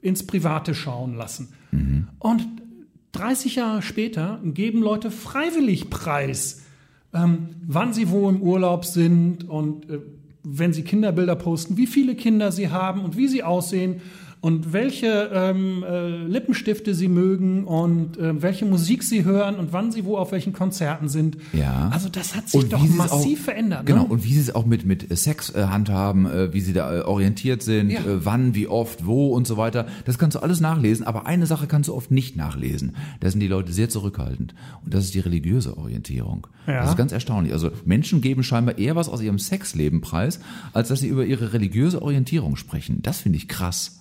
C: ins Private schauen lassen.
B: Mhm.
C: Und 30 Jahre später geben Leute freiwillig preis, ähm, wann sie wo im Urlaub sind und äh, wenn sie Kinderbilder posten, wie viele Kinder sie haben und wie sie aussehen und welche ähm, äh, Lippenstifte sie mögen und äh, welche Musik sie hören und wann sie wo auf welchen Konzerten sind.
B: Ja.
C: Also das hat sich
B: Und
C: doch massiv
B: auch,
C: verändert.
B: Genau,
C: Ne?
B: und wie sie es auch mit, mit Sex äh, handhaben, äh, wie sie da äh, orientiert sind,
C: Ja.
B: äh, wann, wie oft, wo und so weiter. Das kannst du alles nachlesen, aber eine Sache kannst du oft nicht nachlesen. Da sind die Leute sehr zurückhaltend. Und das ist die religiöse Orientierung.
C: Ja.
B: Das ist ganz erstaunlich. Also Menschen geben scheinbar eher was aus ihrem Sexleben preis, als dass sie über ihre religiöse Orientierung sprechen. Das finde ich krass.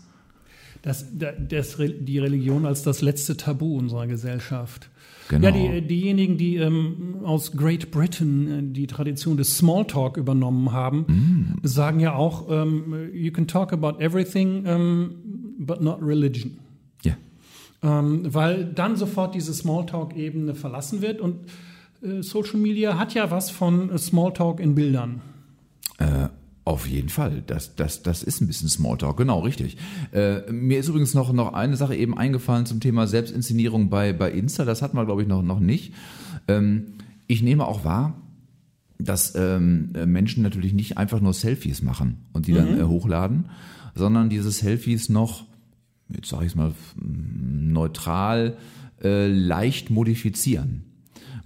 C: Das, das, die Religion als das letzte Tabu unserer Gesellschaft.
B: Genau.
C: Ja, die, diejenigen, die ähm, aus Great Britain äh, die Tradition des Smalltalk übernommen haben, sagen ja auch, ähm, you can talk about everything, ähm, but not religion.
B: Ja.
C: Ähm, weil dann sofort diese Smalltalk-Ebene verlassen wird und äh, Social Media hat ja was von äh, Smalltalk in Bildern.
B: Äh, auf jeden Fall. Das, das, das ist ein bisschen Smalltalk, genau, richtig. Äh, mir ist übrigens noch, noch eine Sache eben eingefallen zum Thema Selbstinszenierung bei, bei Insta. Das hatten wir, glaube ich, noch, noch nicht. Ähm, ich nehme auch wahr, dass ähm, äh, Menschen natürlich nicht einfach nur Selfies machen und die dann äh, hochladen, sondern diese Selfies noch, jetzt sage ich es mal, neutral, äh, leicht modifizieren.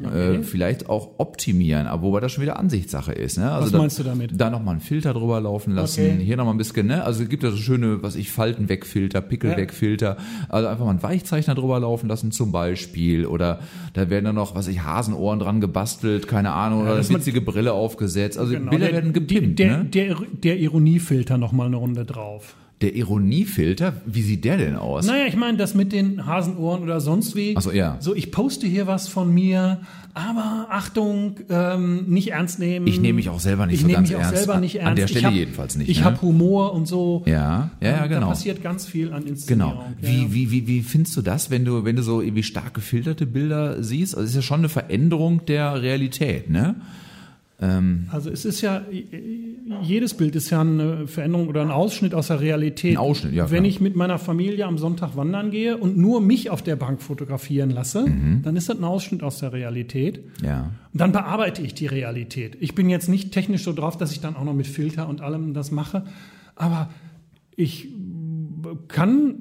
B: Äh, vielleicht auch optimieren, aber wobei das schon wieder Ansichtssache ist. Ne? Also
C: Was
B: da,
C: meinst du damit?
B: Da nochmal einen Filter drüber laufen lassen,
C: Okay.
B: hier nochmal ein bisschen, ne? Also es gibt ja so schöne, was ich, Falten wegfilter, Pickel
C: Ja.
B: wegfilter. Also einfach mal einen Weichzeichner drüber laufen lassen zum Beispiel. Oder da werden dann noch, was ich, Hasenohren dran gebastelt, keine Ahnung, oder
C: dass
B: eine witzige Brille aufgesetzt. Also
C: Genau,
B: Bilder
C: der-
B: werden gepimpt.
C: Der,
B: ne?
C: der, der Ironiefilter noch mal eine Runde drauf.
B: Der Ironiefilter, wie sieht der denn aus?
C: Naja, ich meine, das mit den Hasenohren oder sonst wie.
B: Ach so, ja.
C: So, ich poste hier was von mir, aber Achtung, ähm, nicht ernst nehmen.
B: Ich nehme mich auch selber nicht
C: ich
B: so
C: nehme
B: ganz
C: mich auch
B: ernst.
C: selber
B: An-
C: nicht
B: an
C: ernst.
B: der
C: Ich
B: Stelle
C: hab-
B: jedenfalls nicht,
C: Ich
B: ne?
C: habe Humor und so.
B: Ja, ja, ja,
C: Da
B: genau.
C: passiert ganz viel an Inszenierung.
B: Genau.
C: Ja,
B: Wie,
C: ja.
B: wie, wie, wie findest du das, wenn du, wenn du so irgendwie stark gefilterte Bilder siehst? Also es ist ja schon eine Veränderung der Realität, ne?
C: Also es ist ja, jedes Bild ist ja eine Veränderung oder ein Ausschnitt aus der Realität.
B: Ein Ausschnitt, ja,
C: Wenn
B: klar.
C: ich mit meiner Familie am Sonntag wandern gehe und nur mich auf der Bank fotografieren lasse,
B: Mhm.
C: dann ist das ein Ausschnitt aus der Realität.
B: Ja.
C: Und dann bearbeite ich die Realität. Ich bin jetzt nicht technisch so drauf, dass ich dann auch noch mit Filter und allem das mache, aber ich kann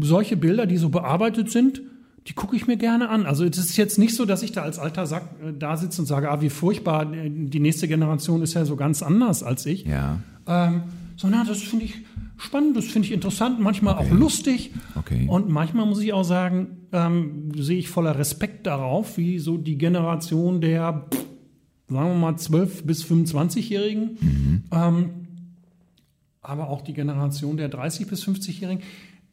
C: solche Bilder, die so bearbeitet sind, die gucke ich mir gerne an. Also es ist jetzt nicht so, dass ich da als alter Sack äh, da sitze und sage, ah, wie furchtbar, äh, die nächste Generation ist ja so ganz anders als ich.
B: Ja.
C: Ähm, sondern das finde ich spannend, das finde ich interessant, manchmal auch lustig.
B: Okay.
C: Und manchmal muss ich auch sagen, ähm, sehe ich voller Respekt darauf, wie so die Generation der, pff, sagen wir mal, 12- bis 25-Jährigen, ähm, aber auch die Generation der 30- bis 50-Jährigen,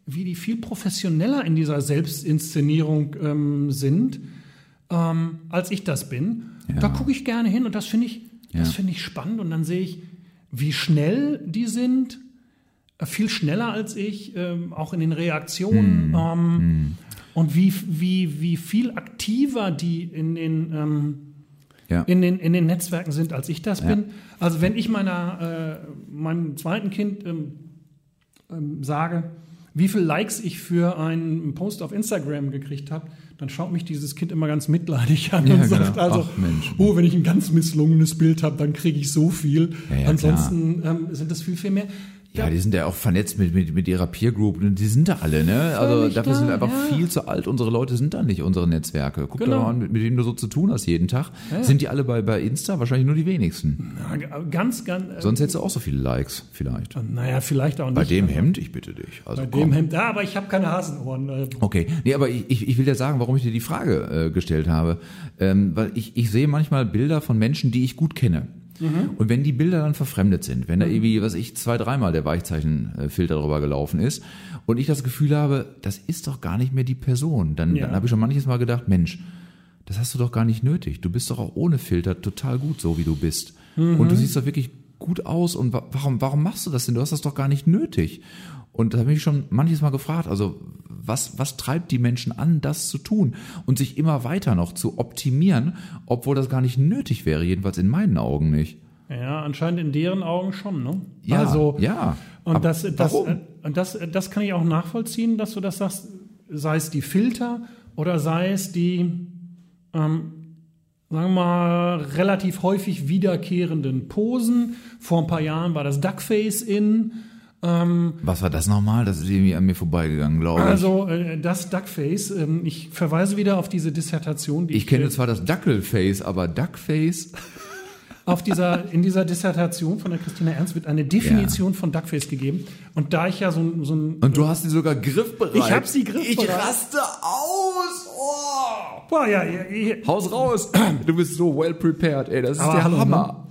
C: wie die viel professioneller in dieser Selbstinszenierung ähm, sind, ähm, als ich das bin.
B: Ja.
C: Da gucke ich gerne hin und das finde ich, das
B: Ja.
C: finde ich spannend. Und dann sehe ich, wie schnell die sind, äh, viel schneller als ich, ähm, auch in den Reaktionen.
B: Hm.
C: Ähm, Und wie, wie, wie viel aktiver die in den, ähm,
B: Ja.
C: in den, in den Netzwerken sind, als ich das bin. Also wenn ich meiner, äh, meinem zweiten Kind ähm, sage, wie viele Likes ich für einen Post auf Instagram gekriegt habe, dann schaut mich dieses Kind immer ganz mitleidig an
B: Ja,
C: und
B: genau.
C: sagt also,
B: Ach,
C: oh, wenn ich ein ganz misslungenes Bild habe, dann kriege ich so viel.
B: Ja, ja,
C: Ansonsten ähm, sind das viel, viel mehr.
B: Ja, die sind ja auch vernetzt mit, mit, mit ihrer Peer Group und die sind da alle, ne? Also dafür sind wir
C: klar,
B: einfach
C: ja.
B: viel zu alt. Unsere Leute sind da nicht, unsere Netzwerke. Guck
C: Genau.
B: doch mal an, mit, mit wem du so zu tun hast jeden Tag. Sind die alle bei, bei Insta? Wahrscheinlich nur die wenigsten.
C: Ja, ganz, ganz. Äh,
B: Sonst hättest du auch so viele Likes, vielleicht.
C: naja, vielleicht auch nicht.
B: Bei dem Hemd, ich bitte dich. Also
C: Bei
B: komm.
C: dem Hemd, ja, aber ich habe keine Hasenohren. Äh,
B: Okay, nee, aber ich, ich ich will dir sagen, warum ich dir die Frage äh, gestellt habe. Ähm, weil ich, ich sehe manchmal Bilder von Menschen, die ich gut kenne. Und wenn die Bilder dann verfremdet sind, wenn da irgendwie, was ich, zwei, dreimal der Weichzeichenfilter drüber gelaufen ist und ich das Gefühl habe, das ist doch gar nicht mehr die Person, dann,
C: Ja.
B: dann habe ich schon manches Mal gedacht, Mensch, das hast du doch gar nicht nötig. Du bist doch auch ohne Filter total gut, so wie du bist. Und du siehst doch wirklich gut aus. Und wa warum, warum machst du das denn? Du hast das doch gar nicht nötig. Und da habe ich schon manches Mal gefragt, also was, was treibt die Menschen an, das zu tun und sich immer weiter noch zu optimieren, obwohl das gar nicht nötig wäre, jedenfalls in meinen Augen nicht.
C: Ja, anscheinend in deren Augen schon, ne?
B: Ja,
C: also,
B: ja.
C: Und das, das,
B: warum?
C: äh, und das, das kann ich auch nachvollziehen, dass du das sagst, sei es die Filter oder sei es die, ähm, sagen wir mal, relativ häufig wiederkehrenden Posen. Vor ein paar Jahren war das Duckface in.
B: Was war das nochmal? Das ist irgendwie an mir vorbeigegangen, glaube ich.
C: Also äh, das Duckface, ähm, ich verweise wieder auf diese Dissertation, die
B: ich kenne
C: äh,
B: zwar das Dackelface, aber Duckface.
C: auf dieser, in dieser Dissertation von der Christina Ernst wird eine Definition von Duckface gegeben. Und da ich ja so, ein- so ein
B: Und du hast sie sogar griffbereit.
C: Ich hab sie griffbereit.
B: Ich raste aus. Oh.
C: Boah, ja, ja, ja,
B: Haus raus. Du bist so well prepared, ey. Das ist
C: Aber
B: der
C: hallo,
B: Hammer.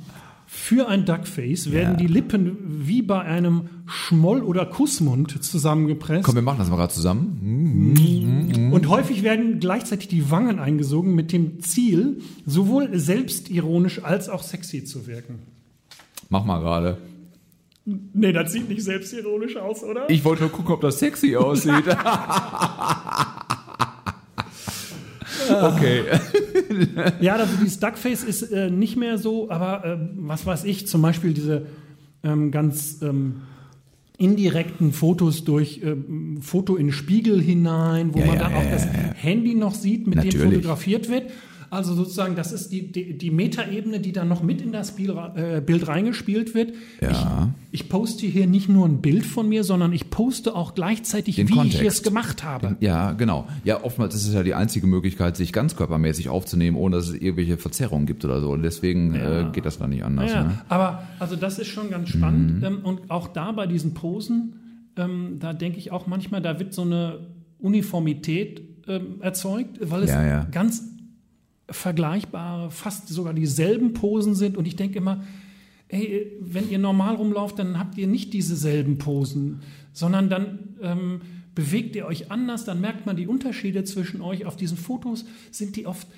C: Für ein Duckface werden die Lippen wie bei einem Schmoll- oder Kussmund zusammengepresst.
B: Komm, wir machen das mal gerade zusammen.
C: Und häufig werden gleichzeitig die Wangen eingesogen mit dem Ziel, sowohl selbstironisch als auch sexy zu wirken.
B: Mach mal gerade.
C: Nee, das sieht nicht selbstironisch aus, oder?
B: Ich wollte nur gucken, ob das sexy aussieht. okay.
C: Ja, also dieses Duckface ist äh, nicht mehr so, aber äh, was weiß ich, zum Beispiel diese ähm, ganz ähm, indirekten Fotos durch ähm, Foto in den Spiegel hinein, wo
B: Ja,
C: man
B: ja,
C: dann
B: ja,
C: auch das. Handy noch sieht, mit dem
B: Natürlich.
C: fotografiert wird. Also sozusagen, das ist die, die, die Metaebene, die dann noch mit in das Bild, äh, Bild reingespielt wird.
B: Ja.
C: Ich, ich poste hier nicht nur ein Bild von mir, sondern ich poste auch gleichzeitig,
B: Den
C: wie ich
B: Kontext.
C: es gemacht habe.
B: Ja, genau. Ja, oftmals ist es ja die einzige Möglichkeit, sich ganzkörpermäßig aufzunehmen, ohne dass es irgendwelche Verzerrungen gibt oder so. Und deswegen äh, geht das dann nicht anders.
C: Ja,
B: Ne?
C: aber also das ist schon ganz spannend.
B: Mhm.
C: Ähm, und auch da bei diesen Posen, ähm, da denke ich auch manchmal, da wird so eine Uniformität ähm, erzeugt, weil es
B: Ja, ja.
C: ganz vergleichbare, fast sogar dieselben Posen sind. Und ich denke immer, ey, wenn ihr normal rumlauft, dann habt ihr nicht dieselben Posen, sondern dann ähm, bewegt ihr euch anders, dann merkt man die Unterschiede zwischen euch. Auf diesen Fotos sind die oft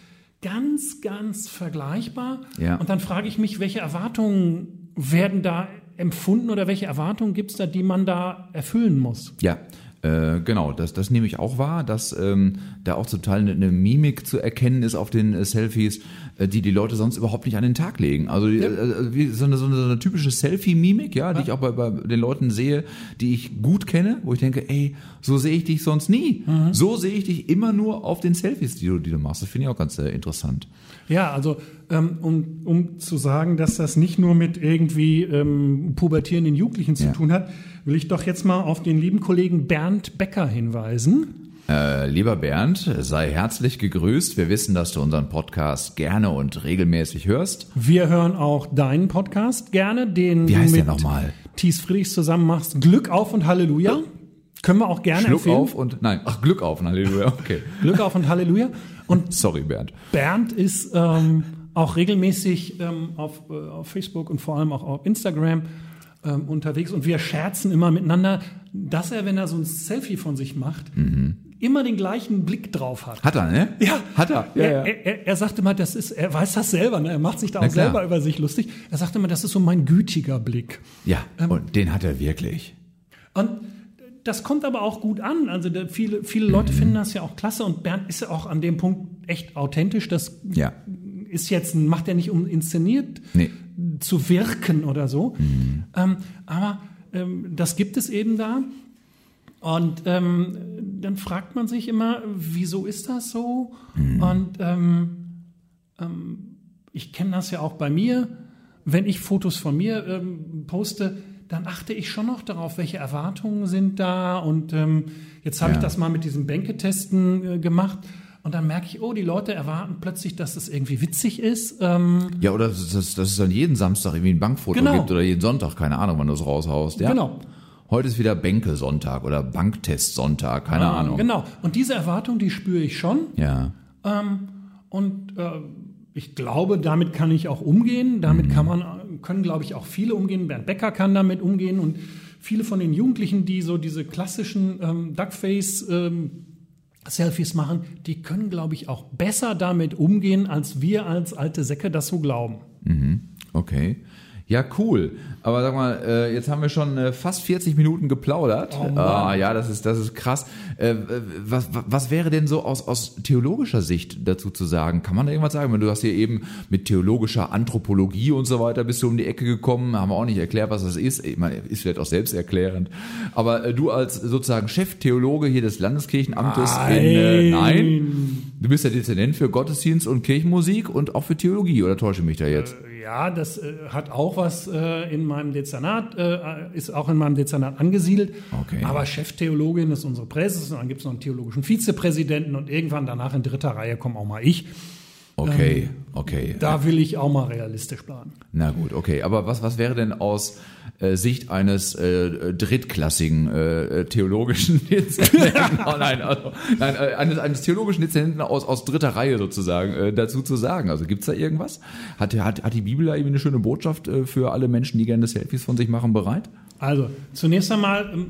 C: ganz, ganz vergleichbar.
B: Ja.
C: Und dann frage ich mich, welche Erwartungen werden da empfunden oder welche Erwartungen gibt es da, die man da erfüllen muss?
B: Ja, äh, genau, das, das nehme ich auch wahr, dass ähm, da auch zum Teil eine, eine Mimik zu erkennen ist auf den äh, Selfies, äh, die die Leute sonst überhaupt nicht an den Tag legen. Also die, äh, wie so, eine, so, eine, so eine typische Selfie-Mimik, ja, die ich auch bei, bei den Leuten sehe, die ich gut kenne, wo ich denke, ey, so sehe ich dich sonst nie. So sehe ich dich immer nur auf den Selfies, die du, die du machst. Das finde ich auch ganz äh, interessant.
C: Ja, also ähm, um, um zu sagen, dass das nicht nur mit irgendwie ähm, pubertierenden Jugendlichen zu
B: Ja.
C: tun hat, will ich doch jetzt mal auf den lieben Kollegen Bernd Becker hinweisen.
B: Äh, lieber Bernd, sei herzlich gegrüßt. Wir wissen, dass du unseren Podcast gerne und regelmäßig hörst.
C: Wir hören auch deinen Podcast gerne, den
B: Wie
C: du
B: heißt der
C: mit
B: nochmal?
C: Thies Friedrichs zusammen machst. Glück auf und Halleluja. Können wir auch gerne
B: Schluck
C: empfehlen.
B: auf und, nein, ach, Glück auf, Halleluja, okay.
C: Glück auf und Halleluja. Und
B: Sorry, Bernd.
C: Bernd ist ähm, auch regelmäßig ähm, auf, äh, auf Facebook und vor allem auch auf Instagram ähm, unterwegs und wir scherzen immer miteinander, dass er, wenn er so ein Selfie von sich macht, immer den gleichen Blick drauf hat.
B: Hat er, ne?
C: Ja,
B: Hat er. Ja,
C: er,
B: ja.
C: Er, er, er sagte mal, das ist, er weiß das selber, ne? er macht sich da auch selber über sich lustig. Er sagte mal, das ist so mein gütiger Blick.
B: Ja,
C: Ähm,
B: und den hat er wirklich.
C: Und das kommt aber auch gut an. Also viele, viele Leute
B: Mhm.
C: finden das ja auch klasse und Bernd ist ja auch an dem Punkt echt authentisch. Das
B: Ja.
C: ist jetzt, macht er nicht um inszeniert
B: Nee.
C: Zu wirken oder so.
B: Mhm.
C: Ähm, aber ähm, das gibt es eben da. Und ähm, dann fragt man sich immer, wieso ist das so?
B: Mhm.
C: Und ähm, ähm, ich kenne das ja auch bei mir. Wenn ich Fotos von mir ähm, poste, dann achte ich schon noch darauf, welche Erwartungen sind da. Und jetzt habe
B: Ja.
C: ich das mal mit diesem Bänketesten äh, gemacht. Und dann merke ich, oh, die Leute erwarten plötzlich, dass das irgendwie witzig ist. Ähm,
B: Ja, oder dass, dass, dass es dann jeden Samstag irgendwie ein Bankfoto
C: Genau.
B: gibt oder jeden Sonntag, keine Ahnung, wann du es raushaust. Ja?
C: Genau.
B: Heute ist wieder Bänke-Sonntag oder Banktest-Sonntag, keine Ahnung.
C: Genau. Und diese Erwartung, die spüre ich schon.
B: Ja.
C: Ähm, und äh, ich glaube, damit kann ich auch umgehen. Damit kann man, können, glaube ich, auch viele umgehen. Bernd Becker kann damit umgehen und viele von den Jugendlichen, die so diese klassischen ähm, Duckface ähm, Selfies machen, die können, glaube ich, auch besser damit umgehen, als wir als alte Säcke das so glauben.
B: Okay. Ja, cool. Aber sag mal, äh, jetzt haben wir schon äh, fast 40 Minuten geplaudert.
C: Oh
B: ah, ja, das ist, das ist krass. Äh, was, was wäre denn so aus, aus theologischer Sicht dazu zu sagen? Kann man da irgendwas sagen? Wenn du hast hier eben mit theologischer Anthropologie und so weiter bist du um die Ecke gekommen, haben wir auch nicht erklärt, was das ist. Ich meine, ist vielleicht auch selbsterklärend. Aber äh, du als sozusagen Cheftheologe hier des Landeskirchenamtes in äh, nein, du bist ja Dezernent für Gottesdienst und Kirchenmusik und auch für Theologie, oder täusche ich mich da jetzt?
C: Ja, das äh, hat auch was äh, in meinem Dezernat, äh, ist auch in meinem Dezernat angesiedelt.
B: Okay.
C: Aber Cheftheologin ist unsere Präses und dann gibt es noch einen theologischen Vizepräsidenten und irgendwann danach in dritter Reihe komme auch mal ich.
B: Okay, okay.
C: Da will ich auch mal realistisch planen.
B: Na gut, okay. Aber was, was wäre denn aus äh, Sicht eines äh, drittklassigen äh, theologischen Dezernenten, oh nein, also, nein äh, eines, eines theologischen Dezernenten aus, aus dritter Reihe sozusagen äh, dazu zu sagen? Also gibt's da irgendwas? Hat, hat, hat die Bibel da irgendwie eine schöne Botschaft äh, für alle Menschen, die gerne Selfies von sich machen, bereit?
C: Also, zunächst einmal ähm,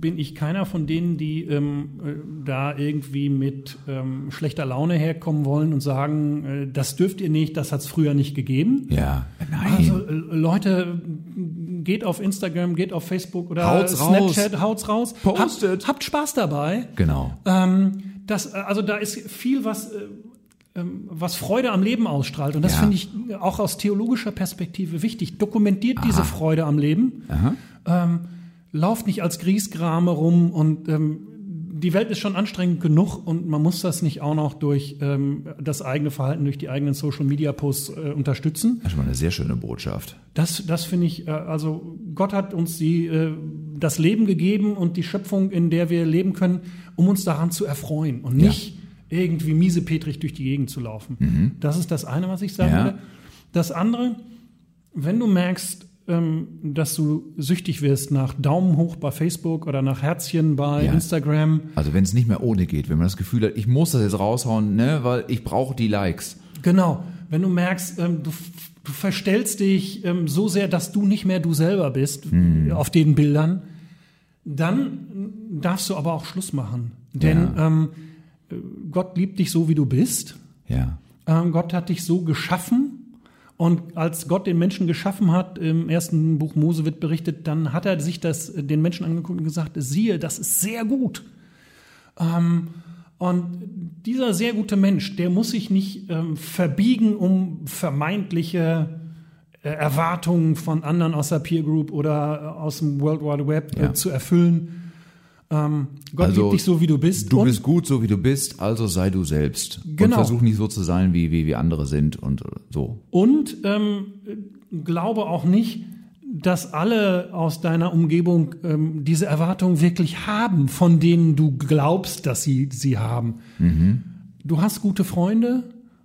C: bin ich keiner von denen, die ähm, äh, da irgendwie mit ähm, schlechter Laune herkommen wollen und sagen, äh, das dürft ihr nicht, das hat's früher nicht gegeben.
B: Ja, nein.
C: Also, äh, Leute, geht auf Instagram, geht auf Facebook oder
B: Haut's
C: Snapchat, haut's raus.
B: Postet.
C: Habt, habt Spaß dabei.
B: genau.
C: Ähm, das, äh, also da ist viel, was, äh, ähm, was Freude am Leben ausstrahlt. Und das
B: Ja.
C: finde ich auch aus theologischer Perspektive wichtig. Dokumentiert diese Freude am Leben.
B: Aha.
C: Ähm, lauft nicht als Griesgrame rum und ähm, die Welt ist schon anstrengend genug und man muss das nicht auch noch durch ähm, das eigene Verhalten, durch die eigenen Social Media Posts äh, unterstützen.
B: Das ist mal eine sehr schöne Botschaft.
C: Das, das finde ich, äh, also Gott hat uns die, äh, das Leben gegeben und die Schöpfung, in der wir leben können, um uns daran zu erfreuen und nicht irgendwie miesepetrig durch die Gegend zu laufen. Das ist das eine, was ich sagen
B: Mhm. Ja.
C: würde. Das andere, wenn du merkst, dass du süchtig wirst nach Daumen hoch bei Facebook oder nach Herzchen bei
B: Ja.
C: Instagram,
B: Also wenn es nicht mehr ohne geht, wenn man das Gefühl hat, ich muss das jetzt raushauen, ne, weil ich brauche die Likes.
C: Genau, wenn du merkst, ähm, du, du verstellst dich ähm, so sehr, dass du nicht mehr du selber bist auf den Bildern, dann darfst du aber auch Schluss machen. Denn ähm, äh, Gott liebt dich so, wie du bist.
B: Ja.
C: Ähm, Gott hat dich so geschaffen. Und als Gott den Menschen geschaffen hat, im ersten Buch Mose wird berichtet, dann hat er sich das äh, den Menschen angeguckt und gesagt, siehe, das ist sehr gut. Ähm, und dieser sehr gute Mensch, der muss sich nicht ähm, verbiegen, um vermeintliche äh, Erwartungen von anderen aus der Peer Group oder äh, aus dem World Wide Web
B: Ja.
C: äh, zu erfüllen. Ähm, Gott
B: Also,
C: liebt dich so, wie du bist.
B: Du
C: Und-
B: bist gut, so wie du bist, also sei du selbst. Und
C: Genau.
B: versuch nicht so zu sein, wie, wie, wie andere sind und äh, so.
C: Und ähm, glaube auch nicht, dass alle aus deiner Umgebung ähm, diese Erwartungen wirklich haben, von denen du glaubst, dass sie sie haben. Du hast gute Freunde,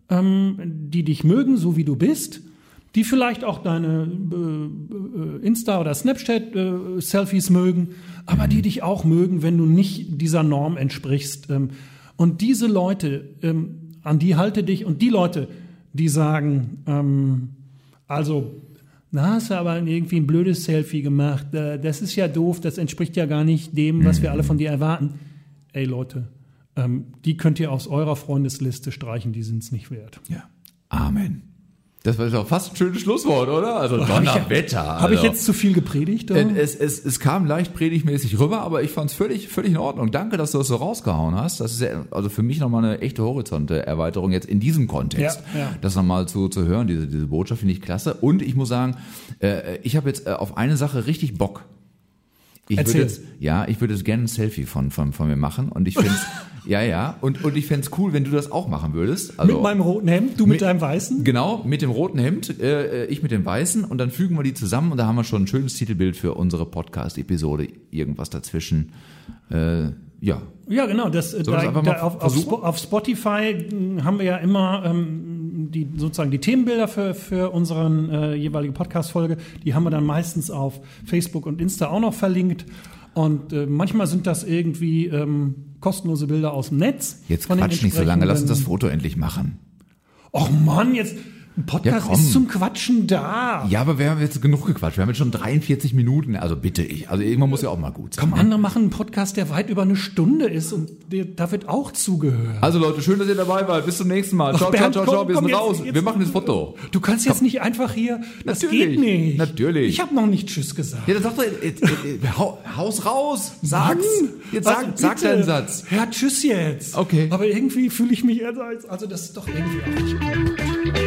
C: ähm, die dich mögen, so wie du bist, die vielleicht auch deine äh, äh, Insta- oder Snapchat-Selfies mögen, aber die dich auch mögen, wenn du nicht dieser Norm entsprichst. Ähm, und diese Leute, ähm, an die halte dich und die Leute, die sagen, ähm, also, na, hast du aber irgendwie ein blödes Selfie gemacht, äh, das ist ja doof, das entspricht ja gar nicht dem, was wir alle von dir erwarten. Ey Leute, ähm, die könnt ihr aus eurer Freundesliste streichen, die sind es nicht wert.
B: Ja. Amen. Das war doch fast ein schönes Schlusswort, oder? Also Donnerwetter.
C: Habe ich
B: also.
C: jetzt zu viel gepredigt? oder?
B: Es, es, es kam leicht predigmäßig rüber, aber ich fand es völlig, völlig in Ordnung. Danke, dass du das so rausgehauen hast. Das ist ja, also für mich nochmal eine echte Horizonterweiterung jetzt in diesem Kontext.
C: Ja, ja.
B: Das nochmal zu, zu hören, diese, diese Botschaft finde ich klasse. Und ich muss sagen, äh, ich habe jetzt äh, auf eine Sache richtig Bock. Ich würde
C: Erzähl.
B: jetzt, ja, ich würde jetzt gerne ein Selfie von, von, von mir machen und ich finde ja, ja, und, und ich fände es cool, wenn du das auch machen würdest. Also,
C: mit meinem roten Hemd, du mit,
B: Mit-
C: deinem weißen?
B: Genau, mit dem roten Hemd, äh, äh, ich mit dem weißen und dann fügen wir die zusammen und da haben wir schon ein schönes Titelbild für unsere Podcast-Episode. Irgendwas dazwischen. Äh, ja.
C: Ja, genau. Das, äh,
B: das
C: da, da, auf, auf? Spo- auf Spotify mh, haben wir ja immer ähm, die sozusagen die Themenbilder für, für unseren äh, jeweilige Podcast-Folge. Die haben wir dann meistens auf Facebook und Insta auch noch verlinkt. Und äh, manchmal sind das irgendwie ähm, kostenlose Bilder aus dem Netz.
B: Jetzt quatsch nicht so lange, lass uns das Foto endlich machen.
C: Och Mann, jetzt ein Podcast
B: Ja, komm.
C: ist zum Quatschen da.
B: Ja, aber wir haben jetzt genug gequatscht. Wir haben jetzt schon 43 Minuten. Also bitte ich. Also irgendwann muss ja auch mal gut sein.
C: Komm,
B: ne?
C: andere machen einen Podcast, der weit über eine Stunde ist und da wird auch zugehört.
B: Also Leute, schön, dass ihr dabei wart. Bis zum nächsten Mal. Ciao, ciao,
C: Bernd,
B: ciao,
C: komm,
B: ciao. Wir
C: komm,
B: sind
C: jetzt-
B: raus.
C: jetzt-
B: wir machen das Foto.
C: Du kannst jetzt nicht einfach hier. Das
B: Natürlich,
C: geht nicht.
B: natürlich.
C: Ich habe noch nicht Tschüss gesagt.
B: Ja, dann sag doch, hau, haus raus. Sag's.
C: Mann,
B: Jetzt sag,
C: also
B: sag deinen Satz.
C: Ja, tschüss jetzt.
B: Okay.
C: Aber irgendwie fühle ich mich, also, also das ist doch irgendwie auch nicht gut.